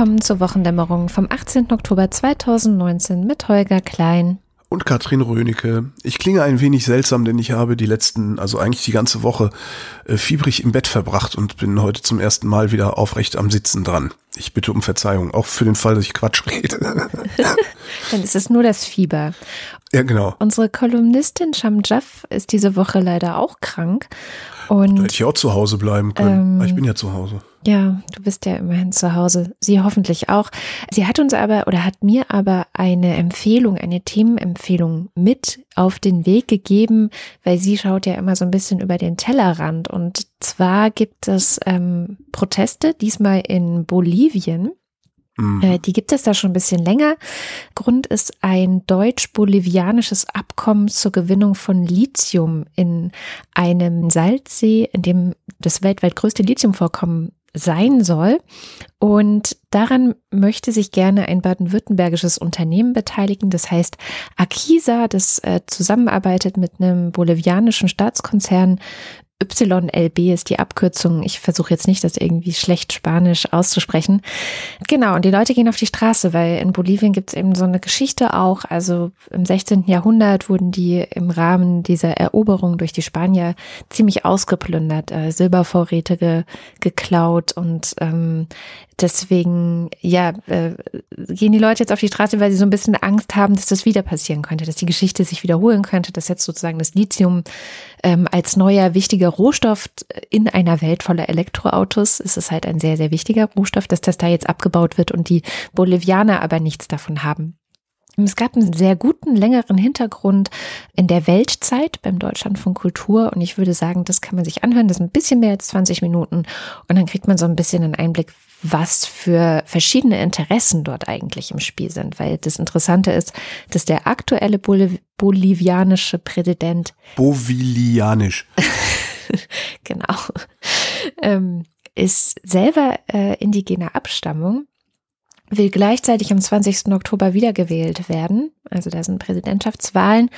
Willkommen zur Wochendämmerung vom 18. Oktober 2019 mit Holger Klein und Katrin Rönecke. Ich klinge ein wenig seltsam, denn ich habe die letzten, also eigentlich die ganze Woche äh, fiebrig im Bett verbracht und bin heute zum ersten Mal wieder aufrecht am Sitzen dran. Ich bitte um Verzeihung, auch für den Fall, dass ich Quatsch rede. Dann ist es nur das Fieber. Ja, genau. Unsere Kolumnistin Sham Jaff ist diese Woche leider auch krank. Und, da hätte ich auch zu Hause bleiben können. Ähm, ich bin ja zu Hause. Ja, du bist ja immerhin zu Hause. Sie hoffentlich auch. Sie hat uns aber oder hat mir aber eine Empfehlung, eine Themenempfehlung mit auf den Weg gegeben, weil sie schaut ja immer so ein bisschen über den Tellerrand. Und zwar gibt es ähm, Proteste, diesmal in Bolivien. Mhm. Äh, die gibt es da schon ein bisschen länger. Grund ist ein deutsch-bolivianisches Abkommen zur Gewinnung von Lithium in einem Salzsee, in dem das weltweit größte Lithiumvorkommen sein soll. Und daran möchte sich gerne ein baden-württembergisches Unternehmen beteiligen. Das heißt Akisa, das äh, zusammenarbeitet mit einem bolivianischen Staatskonzern YLB ist die Abkürzung. Ich versuche jetzt nicht, das irgendwie schlecht Spanisch auszusprechen. Genau, und die Leute gehen auf die Straße, weil in Bolivien gibt es eben so eine Geschichte auch. Also im 16. Jahrhundert wurden die im Rahmen dieser Eroberung durch die Spanier ziemlich ausgeplündert, äh, Silbervorräte ge geklaut und ähm, deswegen, ja, äh, gehen die Leute jetzt auf die Straße, weil sie so ein bisschen Angst haben, dass das wieder passieren könnte, dass die Geschichte sich wiederholen könnte, dass jetzt sozusagen das Lithium ähm, als neuer wichtiger Rohstoff in einer Welt voller Elektroautos ist es halt ein sehr, sehr wichtiger Rohstoff, dass das da jetzt abgebaut wird und die Bolivianer aber nichts davon haben. Es gab einen sehr guten, längeren Hintergrund in der Weltzeit beim Deutschlandfunk Kultur. Und ich würde sagen, das kann man sich anhören, das ist ein bisschen mehr als 20 Minuten. Und dann kriegt man so ein bisschen einen Einblick, was für verschiedene Interessen dort eigentlich im Spiel sind, weil das Interessante ist, dass der aktuelle Boliv bolivianische Präsident Bovilianisch genau ähm, ist selber äh, indigener Abstammung will gleichzeitig am 20. Oktober wiedergewählt werden. Also da sind Präsidentschaftswahlen.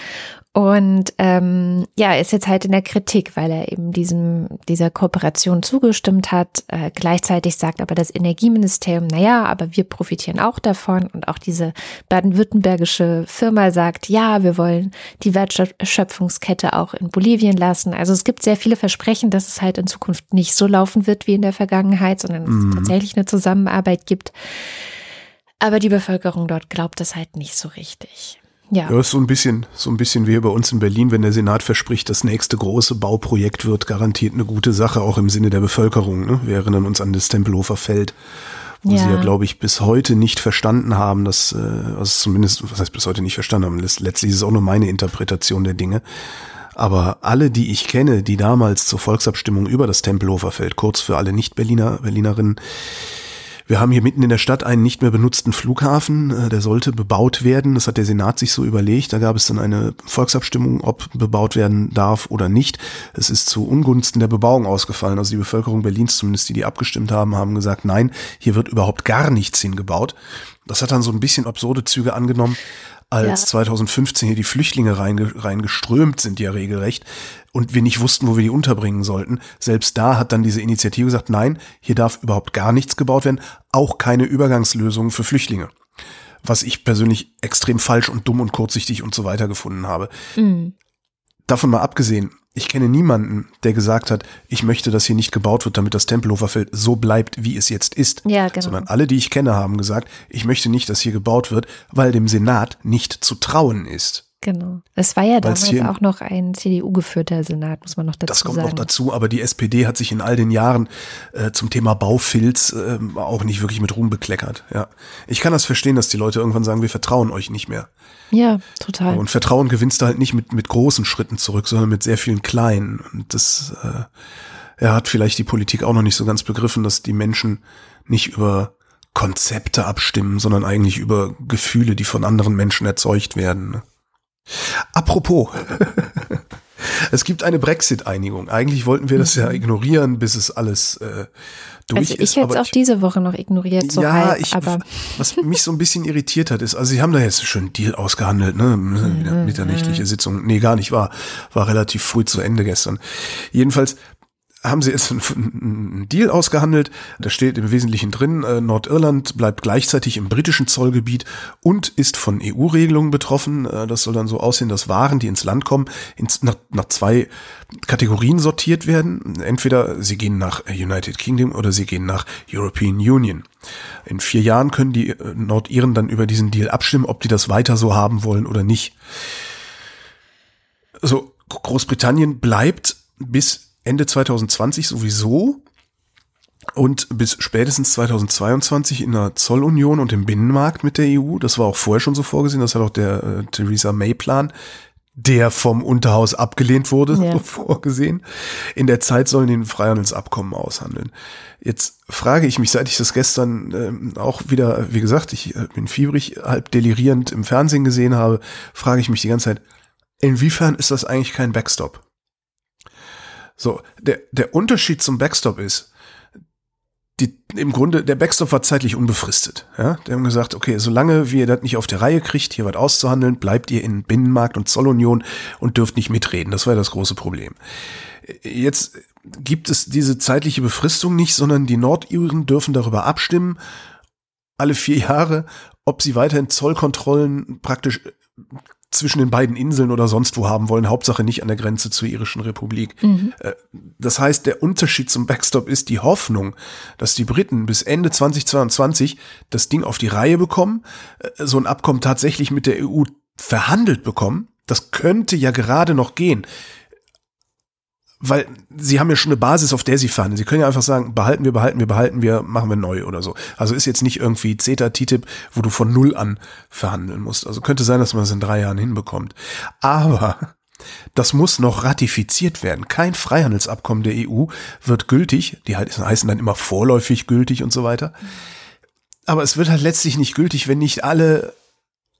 Und ähm, ja, ist jetzt halt in der Kritik, weil er eben diesem, dieser Kooperation zugestimmt hat. Äh, gleichzeitig sagt aber das Energieministerium, na ja, aber wir profitieren auch davon. Und auch diese baden-württembergische Firma sagt, ja, wir wollen die Wertschöpfungskette auch in Bolivien lassen. Also es gibt sehr viele Versprechen, dass es halt in Zukunft nicht so laufen wird wie in der Vergangenheit, sondern mhm. es tatsächlich eine Zusammenarbeit gibt. Aber die Bevölkerung dort glaubt das halt nicht so richtig. Ja. ja, ist so ein bisschen, so ein bisschen wie bei uns in Berlin, wenn der Senat verspricht, das nächste große Bauprojekt wird garantiert eine gute Sache, auch im Sinne der Bevölkerung. Ne? Wir erinnern uns an das Tempelhofer Feld, wo ja. sie ja, glaube ich, bis heute nicht verstanden haben, dass, äh, also zumindest, was heißt bis heute nicht verstanden haben, letztlich ist es auch nur meine Interpretation der Dinge. Aber alle, die ich kenne, die damals zur Volksabstimmung über das Tempelhofer Feld, kurz für alle Nicht-Berliner, Berlinerinnen, wir haben hier mitten in der Stadt einen nicht mehr benutzten Flughafen, äh, der sollte bebaut werden. Das hat der Senat sich so überlegt. Da gab es dann eine Volksabstimmung, ob bebaut werden darf oder nicht. Es ist zu Ungunsten der Bebauung ausgefallen. Also die Bevölkerung Berlins, zumindest die, die abgestimmt haben, haben gesagt, nein, hier wird überhaupt gar nichts hingebaut. Das hat dann so ein bisschen absurde Züge angenommen als ja. 2015 hier die Flüchtlinge reingeströmt sind, ja regelrecht, und wir nicht wussten, wo wir die unterbringen sollten. Selbst da hat dann diese Initiative gesagt, nein, hier darf überhaupt gar nichts gebaut werden, auch keine Übergangslösungen für Flüchtlinge. Was ich persönlich extrem falsch und dumm und kurzsichtig und so weiter gefunden habe. Mhm. Davon mal abgesehen, ich kenne niemanden, der gesagt hat, ich möchte, dass hier nicht gebaut wird, damit das Tempelhofer Feld so bleibt, wie es jetzt ist. Ja, genau. Sondern alle, die ich kenne, haben gesagt, ich möchte nicht, dass hier gebaut wird, weil dem Senat nicht zu trauen ist. Genau. Es war ja damals auch noch ein CDU-geführter Senat, muss man noch dazu sagen. Das kommt sagen. noch dazu, aber die SPD hat sich in all den Jahren äh, zum Thema Baufilz äh, auch nicht wirklich mit Ruhm bekleckert. Ja. Ich kann das verstehen, dass die Leute irgendwann sagen, wir vertrauen euch nicht mehr. Ja, total. Und Vertrauen gewinnst du halt nicht mit, mit großen Schritten zurück, sondern mit sehr vielen kleinen. Und das äh, er hat vielleicht die Politik auch noch nicht so ganz begriffen, dass die Menschen nicht über Konzepte abstimmen, sondern eigentlich über Gefühle, die von anderen Menschen erzeugt werden. Ne? Apropos, es gibt eine Brexit-Einigung. Eigentlich wollten wir das ja mhm. ignorieren, bis es alles äh, durch also ich ist. Ich hätte es auch diese Woche noch ignoriert. So ja, halb, ich, aber was mich so ein bisschen irritiert hat, ist, also sie haben da jetzt schon einen Deal ausgehandelt, ne? Mitternächtliche mhm. Sitzung. Nee, gar nicht, war, war relativ früh zu Ende gestern. Jedenfalls haben sie jetzt einen Deal ausgehandelt. Da steht im Wesentlichen drin, äh, Nordirland bleibt gleichzeitig im britischen Zollgebiet und ist von EU-Regelungen betroffen. Äh, das soll dann so aussehen, dass Waren, die ins Land kommen, ins, nach, nach zwei Kategorien sortiert werden. Entweder sie gehen nach United Kingdom oder sie gehen nach European Union. In vier Jahren können die äh, Nordiren dann über diesen Deal abstimmen, ob die das weiter so haben wollen oder nicht. So, Großbritannien bleibt bis Ende 2020 sowieso und bis spätestens 2022 in der Zollunion und im Binnenmarkt mit der EU. Das war auch vorher schon so vorgesehen. Das hat auch der äh, Theresa May Plan, der vom Unterhaus abgelehnt wurde, ja. so vorgesehen. In der Zeit sollen die ein Freihandelsabkommen aushandeln. Jetzt frage ich mich, seit ich das gestern äh, auch wieder, wie gesagt, ich äh, bin fiebrig, halb delirierend im Fernsehen gesehen habe, frage ich mich die ganze Zeit, inwiefern ist das eigentlich kein Backstop? So, der, der Unterschied zum Backstop ist, die, im Grunde, der Backstop war zeitlich unbefristet. Ja? Die haben gesagt, okay, solange wir das nicht auf der Reihe kriegt, hier was auszuhandeln, bleibt ihr in Binnenmarkt und Zollunion und dürft nicht mitreden. Das war das große Problem. Jetzt gibt es diese zeitliche Befristung nicht, sondern die Nordiren dürfen darüber abstimmen, alle vier Jahre, ob sie weiterhin Zollkontrollen praktisch zwischen den beiden Inseln oder sonst wo haben wollen, Hauptsache nicht an der Grenze zur irischen Republik. Mhm. Äh, das heißt, der Unterschied zum Backstop ist die Hoffnung, dass die Briten bis Ende 2022 das Ding auf die Reihe bekommen, äh, so ein Abkommen tatsächlich mit der EU verhandelt bekommen. Das könnte ja gerade noch gehen weil sie haben ja schon eine Basis, auf der sie fahren. Sie können ja einfach sagen, behalten wir, behalten wir, behalten wir, machen wir neu oder so. Also ist jetzt nicht irgendwie CETA, TTIP, wo du von Null an verhandeln musst. Also könnte sein, dass man es in drei Jahren hinbekommt. Aber das muss noch ratifiziert werden. Kein Freihandelsabkommen der EU wird gültig. Die heißen dann immer vorläufig gültig und so weiter. Aber es wird halt letztlich nicht gültig, wenn nicht alle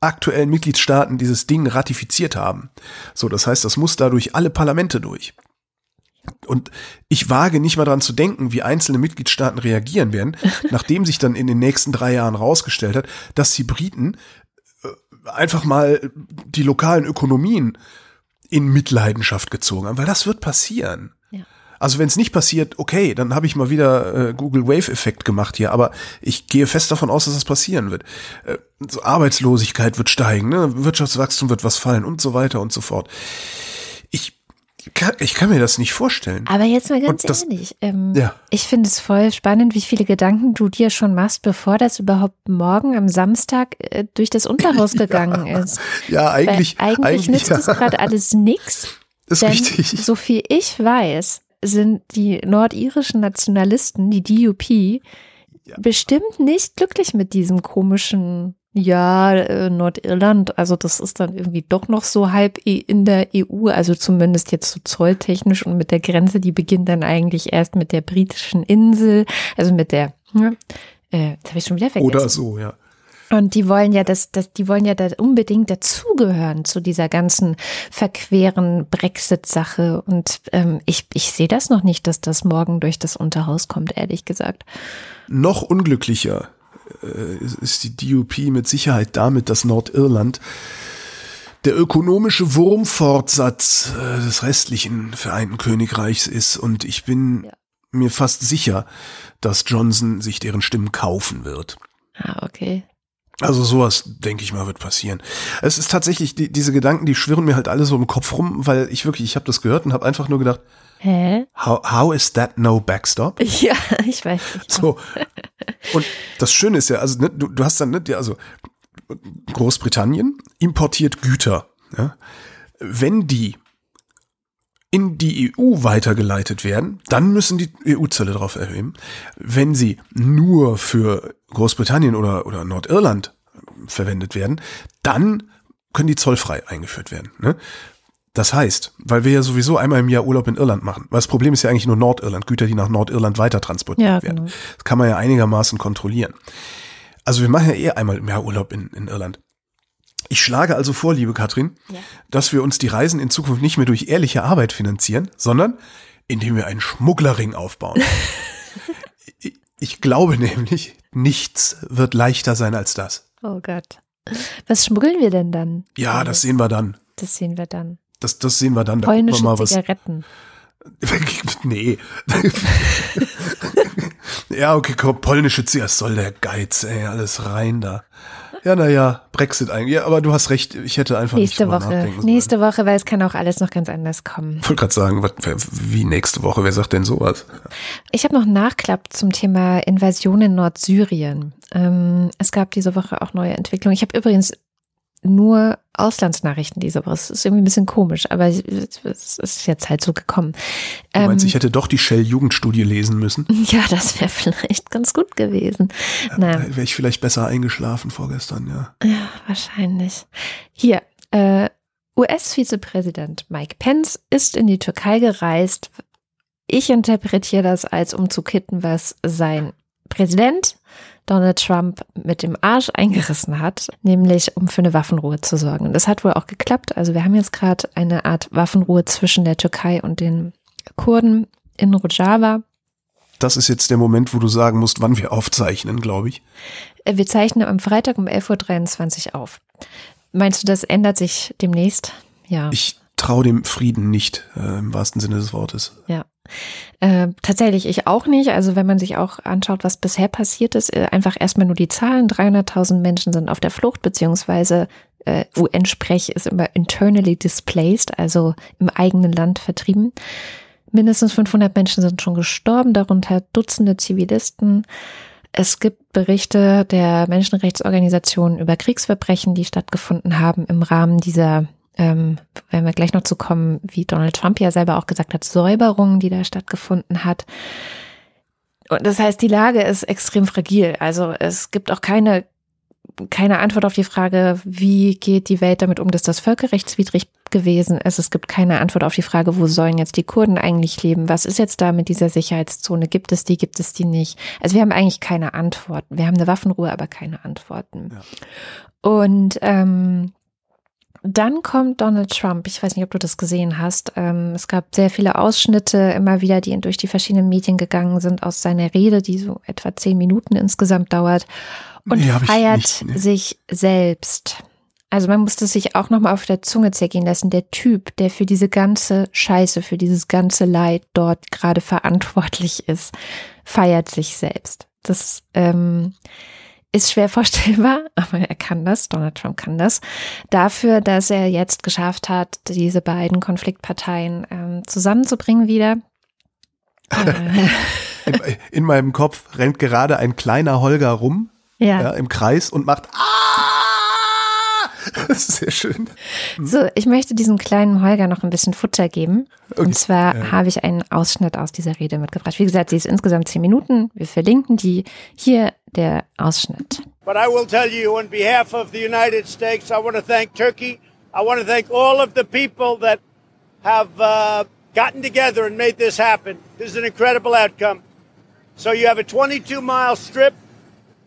aktuellen Mitgliedstaaten dieses Ding ratifiziert haben. So, das heißt, das muss dadurch alle Parlamente durch. Und ich wage nicht mal dran zu denken, wie einzelne Mitgliedstaaten reagieren werden, nachdem sich dann in den nächsten drei Jahren rausgestellt hat, dass die Briten äh, einfach mal die lokalen Ökonomien in Mitleidenschaft gezogen haben, weil das wird passieren. Ja. Also wenn es nicht passiert, okay, dann habe ich mal wieder äh, Google Wave Effekt gemacht hier, aber ich gehe fest davon aus, dass das passieren wird. Äh, so Arbeitslosigkeit wird steigen, ne? Wirtschaftswachstum wird was fallen und so weiter und so fort. Ich ich kann mir das nicht vorstellen. Aber jetzt mal ganz das, ehrlich, ähm, ja. ich finde es voll spannend, wie viele Gedanken du dir schon machst, bevor das überhaupt morgen am Samstag äh, durch das Unterhaus gegangen ja. ist. Ja, eigentlich. Weil eigentlich, eigentlich nützt es gerade alles nichts. Ist denn, richtig. So viel ich weiß, sind die nordirischen Nationalisten, die DUP, ja. bestimmt nicht glücklich mit diesem komischen ja, äh, Nordirland, also das ist dann irgendwie doch noch so halb in der EU, also zumindest jetzt so zolltechnisch und mit der Grenze, die beginnt dann eigentlich erst mit der britischen Insel, also mit der, hm, äh, jetzt habe ich schon wieder vergessen. Oder so, ja. Und die wollen ja das, das, die wollen ja da unbedingt dazugehören zu dieser ganzen verqueren Brexit-Sache. Und ähm, ich, ich sehe das noch nicht, dass das morgen durch das Unterhaus kommt, ehrlich gesagt. Noch unglücklicher ist die DUP mit Sicherheit damit, dass Nordirland der ökonomische Wurmfortsatz äh, des restlichen Vereinten Königreichs ist. Und ich bin ja. mir fast sicher, dass Johnson sich deren Stimmen kaufen wird. Ah, okay. Also sowas, denke ich mal, wird passieren. Es ist tatsächlich, die, diese Gedanken, die schwirren mir halt alle so im Kopf rum, weil ich wirklich, ich habe das gehört und habe einfach nur gedacht, Hä? How, how is that no backstop? Ja, ich weiß nicht. So. Und das Schöne ist ja, also ne, du, du hast dann, ne, also Großbritannien importiert Güter. Ja? Wenn die in die EU weitergeleitet werden, dann müssen die EU-Zölle darauf erhöhen. Wenn sie nur für Großbritannien oder, oder Nordirland verwendet werden, dann können die zollfrei eingeführt werden. Ne? Das heißt, weil wir ja sowieso einmal im Jahr Urlaub in Irland machen, weil das Problem ist ja eigentlich nur Nordirland, Güter, die nach Nordirland weiter transportiert ja, werden. Genau. Das kann man ja einigermaßen kontrollieren. Also wir machen ja eh einmal im Jahr Urlaub in, in Irland. Ich schlage also vor, liebe Katrin, ja. dass wir uns die Reisen in Zukunft nicht mehr durch ehrliche Arbeit finanzieren, sondern indem wir einen Schmugglerring aufbauen. ich, ich glaube nämlich, nichts wird leichter sein als das. Oh Gott. Was schmuggeln wir denn dann? Ja, das sehen wir dann. Das sehen wir dann. Das, das sehen wir dann. Da Polnische mal, was, Zigaretten. nee. ja, okay, komm, polnische Ziel, soll der Geiz, ey, alles rein da. Ja, naja, Brexit eigentlich. Ja, aber du hast recht, ich hätte einfach nächste nicht Woche. Nächste sollen. Woche, weil es kann auch alles noch ganz anders kommen. Ich wollte gerade sagen, was, wie nächste Woche? Wer sagt denn sowas? Ich habe noch Nachklapp zum Thema Invasion in Nordsyrien. Ähm, es gab diese Woche auch neue Entwicklungen. Ich habe übrigens nur Auslandsnachrichten diese Woche. Es ist irgendwie ein bisschen komisch, aber es ist jetzt halt so gekommen. Du meinst, ähm, ich hätte doch die Shell-Jugendstudie lesen müssen? Ja, das wäre vielleicht ganz gut gewesen. Ja, naja. Wäre ich vielleicht besser eingeschlafen vorgestern, ja. Ja, wahrscheinlich. Hier, äh, US-Vizepräsident Mike Pence ist in die Türkei gereist. Ich interpretiere das als um zu kitten, was sein Präsident Donald Trump mit dem Arsch eingerissen hat, nämlich um für eine Waffenruhe zu sorgen. Und das hat wohl auch geklappt. Also wir haben jetzt gerade eine Art Waffenruhe zwischen der Türkei und den Kurden in Rojava. Das ist jetzt der Moment, wo du sagen musst, wann wir aufzeichnen, glaube ich. Äh, wir zeichnen am Freitag um 11.23 Uhr auf. Meinst du, das ändert sich demnächst? Ja. Ich traue dem Frieden nicht, äh, im wahrsten Sinne des Wortes. Ja. Äh, tatsächlich ich auch nicht. Also wenn man sich auch anschaut, was bisher passiert ist, äh, einfach erstmal nur die Zahlen. 300.000 Menschen sind auf der Flucht, beziehungsweise äh, UN-Sprech ist immer internally displaced, also im eigenen Land vertrieben. Mindestens 500 Menschen sind schon gestorben, darunter Dutzende Zivilisten. Es gibt Berichte der Menschenrechtsorganisationen über Kriegsverbrechen, die stattgefunden haben im Rahmen dieser ähm, werden wir gleich noch zu kommen, wie Donald Trump ja selber auch gesagt hat, Säuberung, die da stattgefunden hat. Und das heißt, die Lage ist extrem fragil. Also es gibt auch keine, keine Antwort auf die Frage, wie geht die Welt damit um, dass das völkerrechtswidrig gewesen ist. Es gibt keine Antwort auf die Frage, wo sollen jetzt die Kurden eigentlich leben? Was ist jetzt da mit dieser Sicherheitszone? Gibt es die, gibt es die nicht? Also wir haben eigentlich keine Antworten. Wir haben eine Waffenruhe, aber keine Antworten. Ja. Und ähm, dann kommt Donald Trump. Ich weiß nicht, ob du das gesehen hast. Ähm, es gab sehr viele Ausschnitte immer wieder, die durch die verschiedenen Medien gegangen sind aus seiner Rede, die so etwa zehn Minuten insgesamt dauert und nee, feiert nicht, nee. sich selbst. Also man musste sich auch nochmal auf der Zunge zergehen lassen. Der Typ, der für diese ganze Scheiße, für dieses ganze Leid dort gerade verantwortlich ist, feiert sich selbst. Das ähm, ist schwer vorstellbar, aber er kann das, Donald Trump kann das, dafür, dass er jetzt geschafft hat, diese beiden Konfliktparteien ähm, zusammenzubringen wieder. in, in, meinem Kopf rennt gerade ein kleiner Holger rum ja. ja im Kreis und macht Ah! Das ist sehr schön. So, ich möchte diesem kleinen Holger noch ein bisschen Futter geben. Okay. Und zwar ja. habe ich einen Ausschnitt aus dieser Rede mitgebracht. Wie gesagt, sie ist insgesamt zehn Minuten. Wir verlinken die. Hier der Ausschnitt. But I will tell you on behalf of the United States, I want to thank Turkey. I want to thank all of the people that have uh, gotten together and made this happen. This is an incredible outcome. So you have a 22 mile strip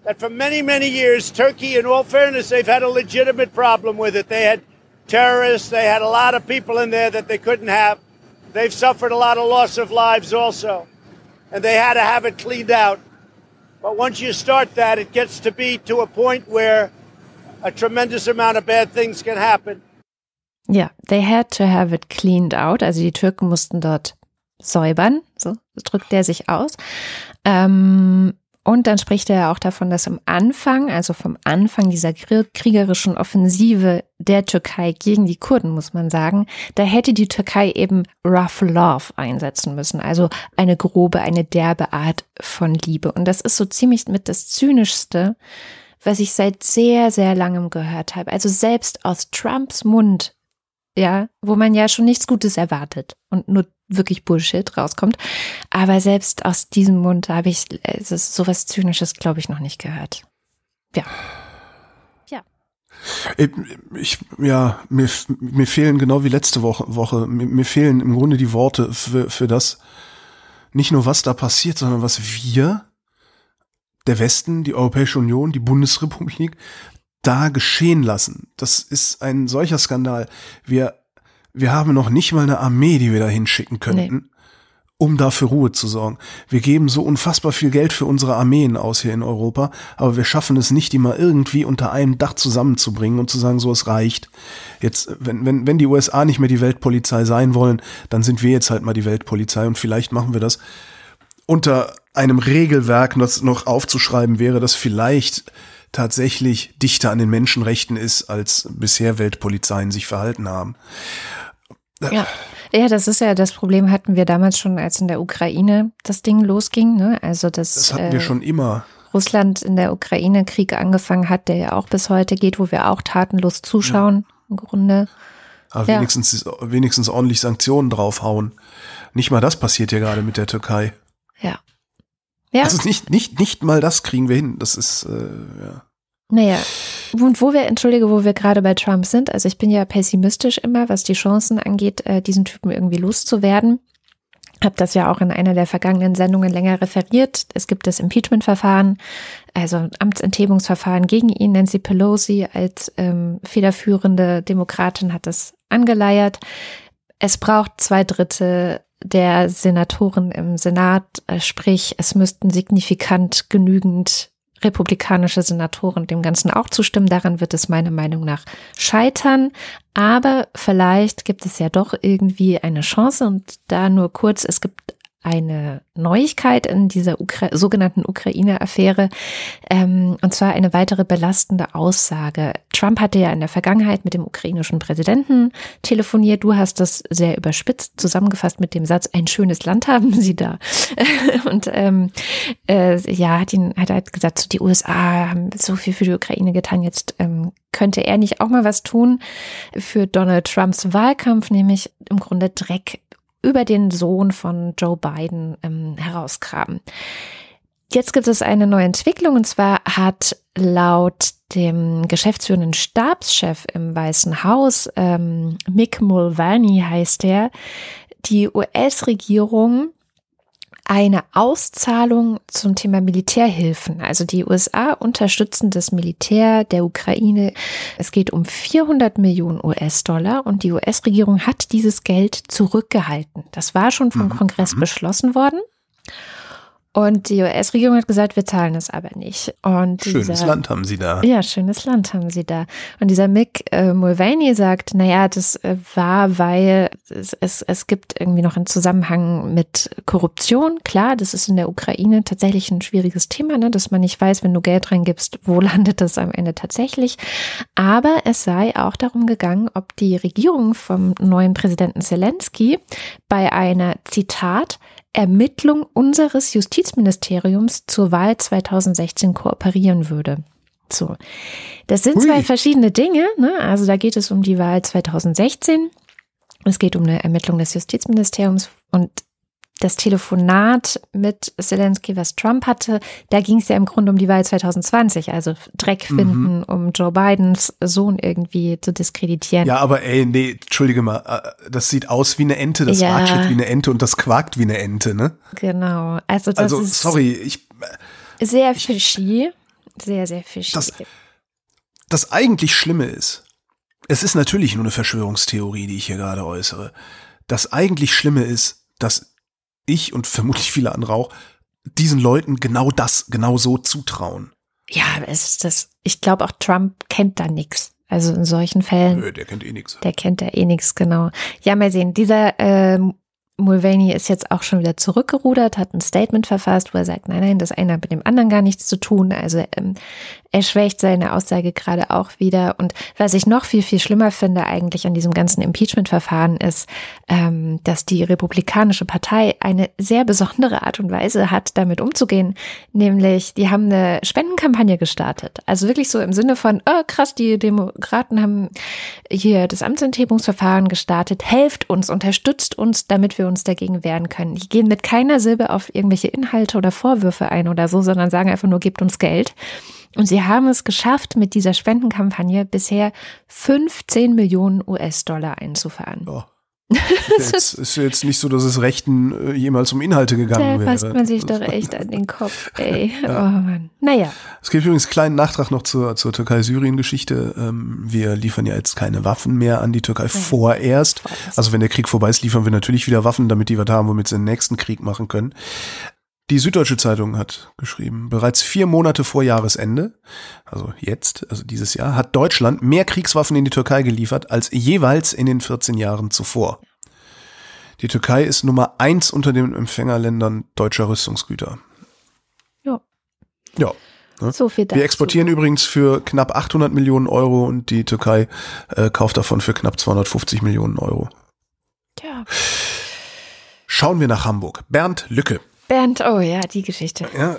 that for many, many years, Turkey, in all fairness, they've had a legitimate problem with it. They had terrorists, they had a lot of people in there that they couldn't have. They've suffered a lot of loss of lives also. And they had to have it cleaned out. But once you start that, it gets to be to a point where a tremendous amount of bad things can happen. Yeah, they had to have it cleaned out. Also die Türken mussten dort säubern, so drückt der sich aus. Ähm, Und dann spricht er auch davon, dass am Anfang, also vom Anfang dieser kriegerischen Offensive der Türkei gegen die Kurden, muss man sagen, da hätte die Türkei eben rough love einsetzen müssen. Also eine grobe, eine derbe Art von Liebe. Und das ist so ziemlich mit das Zynischste, was ich seit sehr, sehr langem gehört habe. Also selbst aus Trumps Mund ja, wo man ja schon nichts Gutes erwartet und nur wirklich Bullshit rauskommt. Aber selbst aus diesem Mund habe ich es ist sowas Zynisches, glaube ich, noch nicht gehört. Ja. Ja. Ich, ja, mir, mir fehlen genau wie letzte Woche, Woche mir, mir fehlen im Grunde die Worte für, für das, nicht nur was da passiert, sondern was wir, der Westen, die Europäische Union, die Bundesrepublik, da geschehen lassen. Das ist ein solcher Skandal. Wir, wir haben noch nicht mal eine Armee, die wir da hinschicken könnten. Nee. um dafür Ruhe zu sorgen. Wir geben so unfassbar viel Geld für unsere Armeen aus hier in Europa, aber wir schaffen es nicht, die mal irgendwie unter einem Dach zusammenzubringen und zu sagen, so es reicht. Jetzt, wenn, wenn, wenn die USA nicht mehr die Weltpolizei sein wollen, dann sind wir jetzt halt mal die Weltpolizei und vielleicht machen wir das unter einem Regelwerk, das noch aufzuschreiben wäre, das vielleicht tatsächlich dichter an den Menschenrechten ist, als bisher Weltpolizeien sich verhalten haben. Ja. Ja, das ist ja das Problem hatten wir damals schon, als in der Ukraine das Ding losging. Ne? Also das, das hatten wir äh, schon immer. Russland in der Ukraine Krieg angefangen hat, der ja auch bis heute geht, wo wir auch tatenlos zuschauen ja. im Grunde. Aber ja. wenigstens, wenigstens ordentlich Sanktionen draufhauen. Nicht mal das passiert ja gerade mit der Türkei. Ja. Ja. Also nicht, nicht, nicht mal das kriegen wir hin. Das ist, äh, ja. Naja, und wo wir, entschuldige, wo wir gerade bei Trump sind, also ich bin ja pessimistisch immer, was die Chancen angeht, äh, diesen Typen irgendwie loszuwerden. Hab das ja auch in einer der vergangenen Sendungen länger referiert. Es gibt das Impeachment-Verfahren, also Amtsenthebungsverfahren gegen ihn. Nancy Pelosi als ähm, federführende Demokratin hat das angeleiert. Es braucht zwei Drittel der Senatoren im Senat, äh, sprich, es müssten signifikant genügend republikanische Senatoren dem Ganzen auch zustimmen. Daran wird es meiner Meinung nach scheitern. Aber vielleicht gibt es ja doch irgendwie eine Chance und da nur kurz, es gibt eine Neuigkeit in dieser Ukra sogenannten Ukraine-Affäre, ähm, und zwar eine weitere belastende Aussage. Trump hatte ja in der Vergangenheit mit dem ukrainischen Präsidenten telefoniert. Du hast das sehr überspitzt zusammengefasst mit dem Satz, ein schönes Land haben Sie da. und ähm, äh, ja, hat ihn hat halt gesagt, so die USA haben so viel für die Ukraine getan, jetzt ähm, könnte er nicht auch mal was tun für Donald Trumps Wahlkampf, nämlich im Grunde Dreck über den Sohn von Joe Biden ähm, herausgraben. Jetzt gibt es eine neue Entwicklung und zwar hat laut dem geschäftsführenden Stabschef im Weißen Haus, ähm, Mick Mulvaney heißt er, die US-Regierung eine Auszahlung zum Thema Militärhilfen. Also die USA unterstützen das Militär der Ukraine. Es geht um 400 Millionen US-Dollar und die US-Regierung hat dieses Geld zurückgehalten. Das war schon vom mhm. Kongress mhm. beschlossen worden. Und die US-Regierung hat gesagt, wir zahlen es aber nicht. Und schönes dieser, Land haben sie da. Ja, schönes Land haben sie da. Und dieser Mick äh, Mulvaney sagt, naja, das äh, war, weil es, es, es gibt irgendwie noch einen Zusammenhang mit Korruption. Klar, das ist in der Ukraine tatsächlich ein schwieriges Thema, ne, dass man nicht weiß, wenn du Geld reingibst, wo landet das am Ende tatsächlich. Aber es sei auch darum gegangen, ob die Regierung vom neuen Präsidenten Zelensky bei einer, Zitat, Ermittlung unseres Justizministeriums zur Wahl 2016 kooperieren würde. So, das sind Hui. zwei verschiedene Dinge. Ne? Also da geht es um die Wahl 2016. Es geht um eine Ermittlung des Justizministeriums und das Telefonat mit Zelensky, was Trump hatte, da ging es ja im Grunde um die Wahl 2020, also Dreck mhm. finden, mhm. um Joe Bidens Sohn irgendwie zu diskreditieren. Ja, aber ey, nee, entschuldige mal, äh, das sieht aus wie eine Ente, das ja. watschelt wie eine Ente und das quakt wie eine Ente, ne? Genau. Also, das also ist sorry, ich. Sehr fishy. Sehr, sehr fishy. Das, das eigentlich Schlimme ist, es ist natürlich nur eine Verschwörungstheorie, die ich hier gerade äußere. Das eigentlich Schlimme ist, dass ich und vermutlich viele andere auch diesen Leuten genau das, genau so zutrauen. Ja, es ist das, ich glaube auch Trump kennt da nichts. Also in solchen Fällen. Nö, der kennt eh nichts. Der kennt da eh nichts, genau. Ja, mal sehen. Dieser ähm, Mulvaney ist jetzt auch schon wieder zurückgerudert, hat ein Statement verfasst, wo er sagt, nein, nein, das eine hat mit dem anderen gar nichts zu tun. Also ähm, er schwächt seine Aussage gerade auch wieder. Und was ich noch viel, viel schlimmer finde eigentlich an diesem ganzen Impeachment-Verfahren ist, ähm, dass die Republikanische Partei eine sehr besondere Art und Weise hat, damit umzugehen. Nämlich, die haben eine Spendenkampagne gestartet. Also wirklich so im Sinne von, oh krass, die Demokraten haben hier das Amtsenthebungsverfahren gestartet, helft uns, unterstützt uns, damit wir wir uns dagegen wehren können. Die gehen mit keiner Silbe auf irgendwelche Inhalte oder Vorwürfe ein oder so, sondern sagen einfach nur, gebt uns Geld. Und sie haben es geschafft, mit dieser Spendenkampagne bisher 15 Millionen US-Dollar einzufahren. Oh. Es ist jetzt nicht so, dass es Rechten äh, jemals um Inhalte gegangen da wäre. fasst man sich doch echt an den Kopf, ey. Oh Mann. Naja. Es gibt übrigens einen kleinen Nachtrag noch zur, zur Türkei-Syrien-Geschichte. Ähm, wir liefern ja jetzt keine Waffen mehr an die Türkei vorerst. Also wenn der Krieg vorbei ist, liefern wir natürlich wieder Waffen, damit die was haben, womit sie den nächsten Krieg machen können. Die Süddeutsche Zeitung hat geschrieben, bereits vier Monate vor Jahresende, also jetzt, also dieses Jahr, hat Deutschland mehr Kriegswaffen in die Türkei geliefert als jeweils in den 14 Jahren zuvor. Die Türkei ist Nummer eins unter den Empfängerländern deutscher Rüstungsgüter. Ja. Ja. Ne? So viel dazu. Wir exportieren übrigens für knapp 800 Millionen Euro und die Türkei äh, kauft davon für knapp 250 Millionen Euro. Tja. Schauen wir nach Hamburg. Bernd Lücke. Bernd, oh ja, die Geschichte. Ja,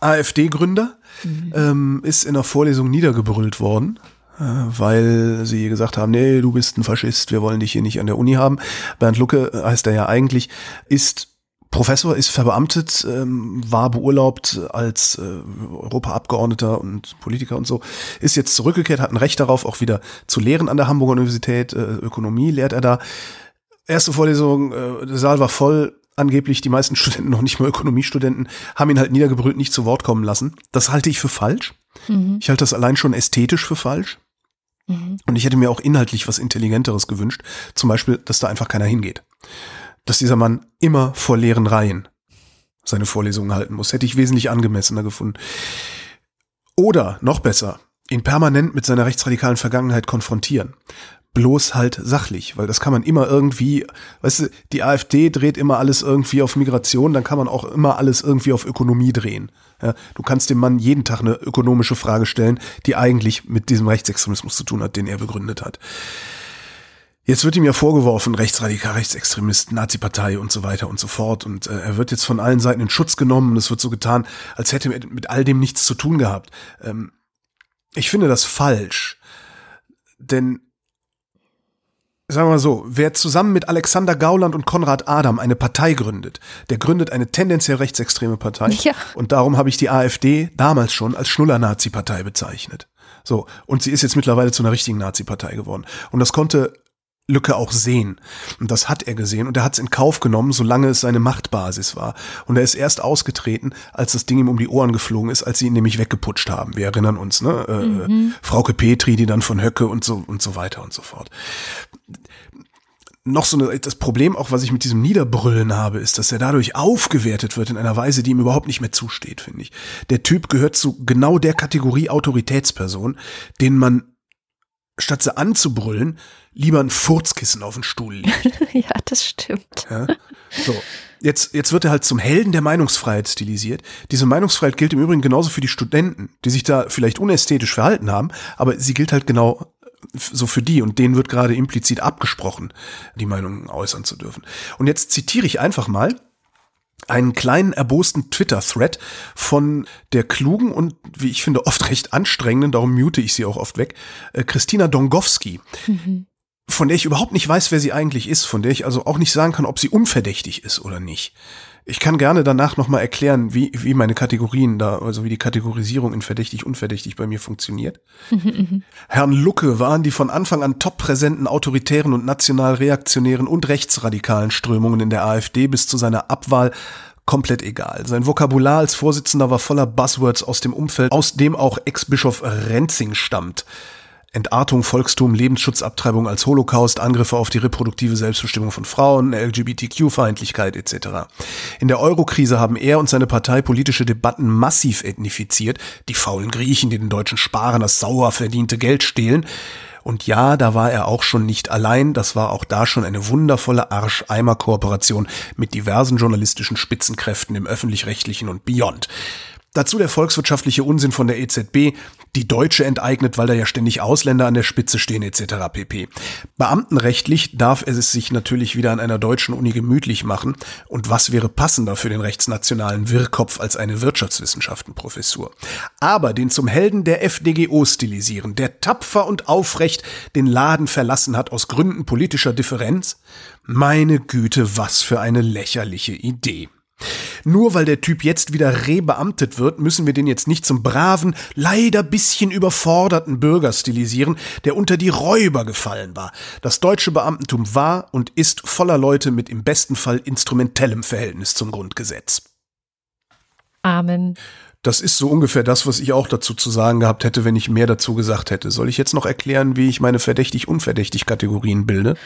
AfD-Gründer, mhm. ähm, ist in der Vorlesung niedergebrüllt worden, äh, weil sie gesagt haben, nee, du bist ein Faschist, wir wollen dich hier nicht an der Uni haben. Bernd Lucke äh, heißt er ja eigentlich, ist Professor, ist verbeamtet, ähm, war beurlaubt als äh, Europaabgeordneter und Politiker und so, ist jetzt zurückgekehrt, hat ein Recht darauf, auch wieder zu lehren an der Hamburger Universität, Ökonomie lehrt er da. Erste Vorlesung, der Saal war voll, angeblich die meisten Studenten, noch nicht mal Ökonomiestudenten, haben ihn halt niedergebrüllt, nicht zu Wort kommen lassen. Das halte ich für falsch. Mhm. Ich halte das allein schon ästhetisch für falsch. Mhm. Und ich hätte mir auch inhaltlich was Intelligenteres gewünscht. Zum Beispiel, dass da einfach keiner hingeht. Dass dieser Mann immer vor leeren Reihen seine Vorlesungen halten muss. Hätte ich wesentlich angemessener gefunden. Oder, noch besser, ihn permanent mit seiner rechtsradikalen Vergangenheit konfrontieren bloß halt sachlich, weil das kann man immer irgendwie, weißt du, die AfD dreht immer alles irgendwie auf Migration, dann kann man auch immer alles irgendwie auf Ökonomie drehen. Ja, du kannst dem Mann jeden Tag eine ökonomische Frage stellen, die eigentlich mit diesem Rechtsextremismus zu tun hat, den er begründet hat. Jetzt wird ihm ja vorgeworfen, Rechtsradikal, Rechtsextremist, Nazi-Partei und so weiter und so fort. Und äh, er wird jetzt von allen Seiten in Schutz genommen und es wird so getan, als hätte er mit all dem nichts zu tun gehabt. Ähm, ich finde das falsch. Denn sagen wir mal so, wer zusammen mit Alexander Gauland und Konrad Adam eine Partei gründet, der gründet eine tendenziell rechtsextreme Partei. Ja. Und darum habe ich die AfD damals schon als Schnuller-Nazi-Partei bezeichnet. So, und sie ist jetzt mittlerweile zu einer richtigen Nazi-Partei geworden. Und das konnte Lücke auch sehen. Und das hat er gesehen und er hat es in Kauf genommen, solange es seine Machtbasis war. Und er ist erst ausgetreten, als das Ding ihm um die Ohren geflogen ist, als sie ihn nämlich weggeputscht haben. Wir erinnern uns, ne? Äh, mhm. Frauke Petri, die dann von Höcke und so und so weiter und so fort. Noch so eine, das Problem auch, was ich mit diesem Niederbrüllen habe, ist, dass er dadurch aufgewertet wird in einer Weise, die ihm überhaupt nicht mehr zusteht, finde ich. Der Typ gehört zu genau der Kategorie Autoritätsperson, den man statt sie anzubrüllen, lieber ein Furzkissen auf den Stuhl legt. ja, das stimmt. Ja? So. Jetzt, jetzt wird er halt zum Helden der Meinungsfreiheit stilisiert. Diese Meinungsfreiheit gilt im Übrigen genauso für die Studenten, die sich da vielleicht unästhetisch verhalten haben, aber sie gilt halt genau so für die und denen wird gerade implizit abgesprochen, die Meinung äußern zu dürfen. Und jetzt zitiere ich einfach mal einen kleinen erbosten Twitter-Thread von der klugen und, wie ich finde, oft recht anstrengenden, darum mute ich sie auch oft weg, äh, Christina Dongowski. Mhm. Von der ich überhaupt nicht weiß, wer sie eigentlich ist, von der ich also auch nicht sagen kann, ob sie unverdächtig ist oder nicht. Ich kann gerne danach nochmal erklären, wie, wie meine Kategorien da, also wie die Kategorisierung in verdächtig, unverdächtig bei mir funktioniert. Herrn Lucke waren die von Anfang an top präsenten autoritären und national reaktionären und rechtsradikalen Strömungen in der AfD bis zu seiner Abwahl komplett egal. Sein Vokabular als Vorsitzender war voller Buzzwords aus dem Umfeld, aus dem auch Ex-Bischof Renzing stammt. Entartung, Volkstum, Lebensschutzabtreibung als Holocaust, Angriffe auf die reproduktive Selbstbestimmung von Frauen, LGBTQ-Feindlichkeit etc. In der Eurokrise haben er und seine Partei politische Debatten massiv ethnifiziert, die faulen Griechen, die den deutschen Sparern das sauer verdiente Geld stehlen. Und ja, da war er auch schon nicht allein, das war auch da schon eine wundervolle Arsch-Eimer-Kooperation mit diversen journalistischen Spitzenkräften im öffentlich-rechtlichen und Beyond. Dazu der volkswirtschaftliche Unsinn von der EZB, die Deutsche enteignet, weil da ja ständig Ausländer an der Spitze stehen etc. pp. Beamtenrechtlich darf es sich natürlich wieder an einer deutschen Uni gemütlich machen. Und was wäre passender für den rechtsnationalen Wirrkopf als eine Wirtschaftswissenschaftenprofessur? Aber den zum Helden der FDGO stilisieren, der tapfer und aufrecht den Laden verlassen hat aus Gründen politischer Differenz? Meine Güte, was für eine lächerliche Idee. Nur weil der Typ jetzt wieder rebeamtet wird, müssen wir den jetzt nicht zum braven, leider bisschen überforderten Bürger stilisieren, der unter die Räuber gefallen war. Das deutsche Beamtentum war und ist voller Leute mit im besten Fall instrumentellem Verhältnis zum Grundgesetz. Amen. Das ist so ungefähr das, was ich auch dazu zu sagen gehabt hätte, wenn ich mehr dazu gesagt hätte. Soll ich jetzt noch erklären, wie ich meine verdächtig-unverdächtig Kategorien bilde?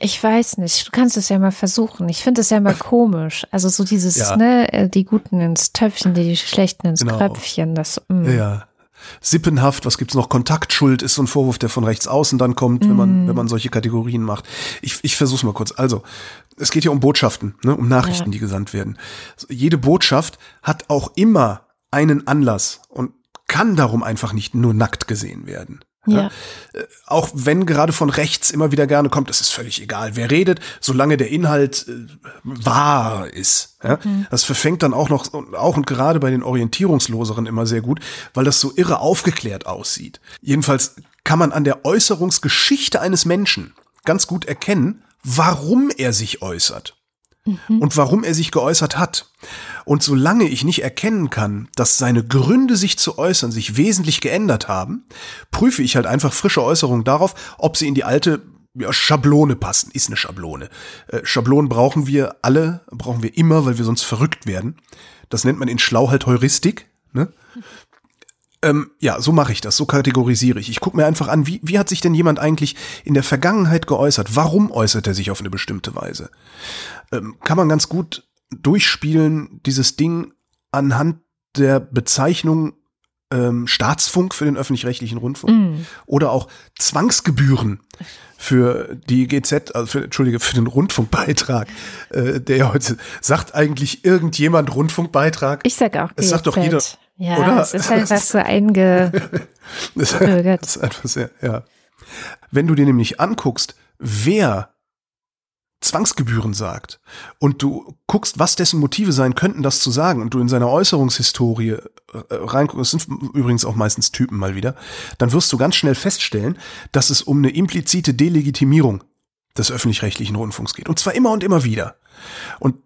Ich weiß nicht. Du kannst es ja mal versuchen. Ich finde es ja mal komisch. Also so dieses, ja. ne, äh, die Guten ins Töpfchen, die Schlechten ins genau. Kröpfchen. Das, mm. Ja. Sippenhaft, was gibt's noch? Kontaktschuld ist so ein Vorwurf, der von rechts außen dann kommt, mm. wenn man, mm. wenn man solche Kategorien macht. Ich, ich versuch's mal kurz. Also, es geht hier um Botschaften, ne, um Nachrichten, ja. die gesandt werden. Jede Botschaft hat auch immer einen Anlass und kann darum einfach nicht nur nackt gesehen werden. Ja. Äh, auch wenn gerade von rechts immer wieder gerne kommt, das ist völlig egal, wer redet, solange der Inhalt äh, wahr ist. Ja? Mhm. Das verfängt dann auch noch, auch und gerade bei den Orientierungsloseren immer sehr gut, weil das so irre aufgeklärt aussieht. Jedenfalls kann man an der Äußerungsgeschichte eines Menschen ganz gut erkennen, warum er sich äußert mhm. und warum er sich geäußert hat. Und solange ich nicht erkennen kann, dass seine Gründe, sich zu äußern, sich wesentlich geändert haben, prüfe ich halt einfach frische Äußerungen darauf, ob sie in die alte ja, Schablone passen. Ist eine Schablone. Äh, Schablonen brauchen wir alle, brauchen wir immer, weil wir sonst verrückt werden. Das nennt man in Schlau halt Heuristik. Ne? Ähm, ja, so mache ich das, so kategorisiere ich. Ich gucke mir einfach an, wie, wie hat sich denn jemand eigentlich in der Vergangenheit geäußert? Warum äußert er sich auf eine bestimmte Weise? Ähm, kann man ganz gut durchspielen, dieses Ding anhand der Bezeichnung ähm, Staatsfunk für den öffentlich-rechtlichen Rundfunk mm. oder auch Zwangsgebühren für die GZ, also für, Entschuldige, für den Rundfunkbeitrag, äh, der ja heute sagt eigentlich irgendjemand Rundfunkbeitrag. Ich sag auch. Es sagt doch jeder. Ja, oder? es ist einfach so eingebürgert. ist einfach sehr, ja. Wenn du dir nämlich anguckst, wer Zwangsgebühren sagt und du guckst, was dessen Motive sein könnten, das zu sagen und du in seine Äußerungshistorie äh, reinguckst, das sind übrigens auch meistens Typen mal wieder, dann wirst du ganz schnell feststellen, dass es um eine implizite Delegitimierung des öffentlich-rechtlichen Rundfunks geht. Und zwar immer und immer wieder. Und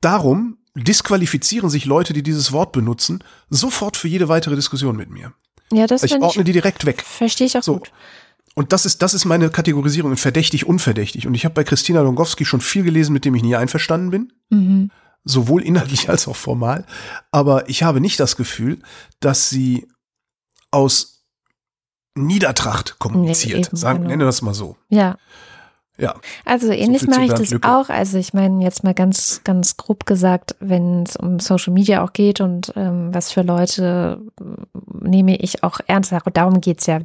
darum disqualifizieren sich Leute, die dieses Wort benutzen, sofort für jede weitere Diskussion mit mir. Ja, das ich ordne ich, die direkt weg. Verstehe ich auch so. gut. Und das ist, das ist meine Kategorisierung in verdächtig, unverdächtig. Und ich habe bei Christina Longowski schon viel gelesen, mit dem ich nie einverstanden bin. Mhm. Sowohl inhaltlich als auch formal. Aber ich habe nicht das Gefühl, dass sie aus Niedertracht kommuniziert. Nee, Sagen, genau. nenne das mal so. Ja. Ja. Also ähnlich so mache ich das Lücke. auch. Also ich meine jetzt mal ganz, ganz grob gesagt, wenn es um Social Media auch geht und ähm, was für Leute äh, nehme ich auch ernst. Darum geht's ja.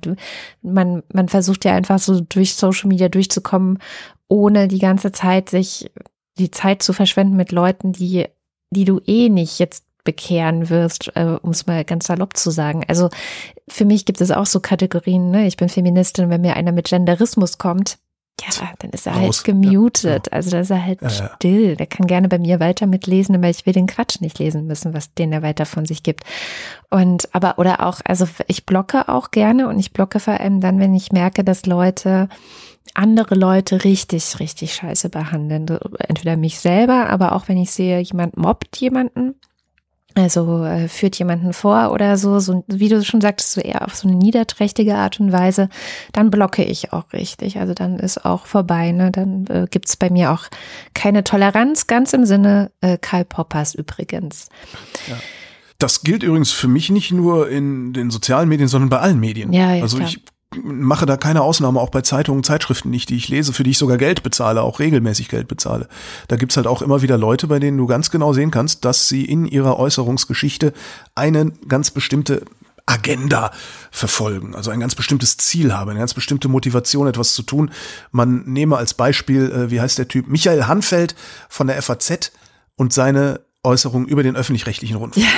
Man, man versucht ja einfach so durch Social Media durchzukommen, ohne die ganze Zeit sich die Zeit zu verschwenden mit Leuten, die, die du eh nicht jetzt bekehren wirst, äh, um es mal ganz salopp zu sagen. Also für mich gibt es auch so Kategorien, ne? Ich bin Feministin, wenn mir einer mit Genderismus kommt, ja, dann ist er Raus. halt gemutet. Ja, Also da ist er halt ja, still. Der kann gerne bei mir weiter mitlesen, aber ich will den Quatsch nicht lesen müssen, was den er weiter von sich gibt. Und aber, oder auch, also ich blocke auch gerne und ich blocke vor allem dann, wenn ich merke, dass Leute andere Leute richtig, richtig scheiße behandeln. Entweder mich selber, aber auch wenn ich sehe, jemand mobbt jemanden also äh, führt jemanden vor oder so, so, wie du schon sagtest, so eher auf so eine niederträchtige Art und Weise, dann blocke ich auch richtig. Also dann ist auch vorbei. Ne? Dann äh, gibt's bei mir auch keine Toleranz, ganz im Sinne äh, Karl Poppers übrigens. Ja. Das gilt übrigens für mich nicht nur in den sozialen Medien, sondern bei allen Medien. Ja, ja, also ich mache da keine Ausnahme, auch bei Zeitungen, Zeitschriften nicht, die ich lese, für die ich sogar Geld bezahle, auch regelmäßig Geld bezahle. Da gibt's halt auch immer wieder Leute, bei denen du ganz genau sehen kannst, dass sie in ihrer Äußerungsgeschichte eine ganz bestimmte Agenda verfolgen, also ein ganz bestimmtes Ziel haben, eine ganz bestimmte Motivation, etwas zu tun. Man nehme als Beispiel, äh, wie heißt der Typ, Michael Hanfeld von der FAZ und seine Äußerung über den öffentlich-rechtlichen Rundfunk. Ja.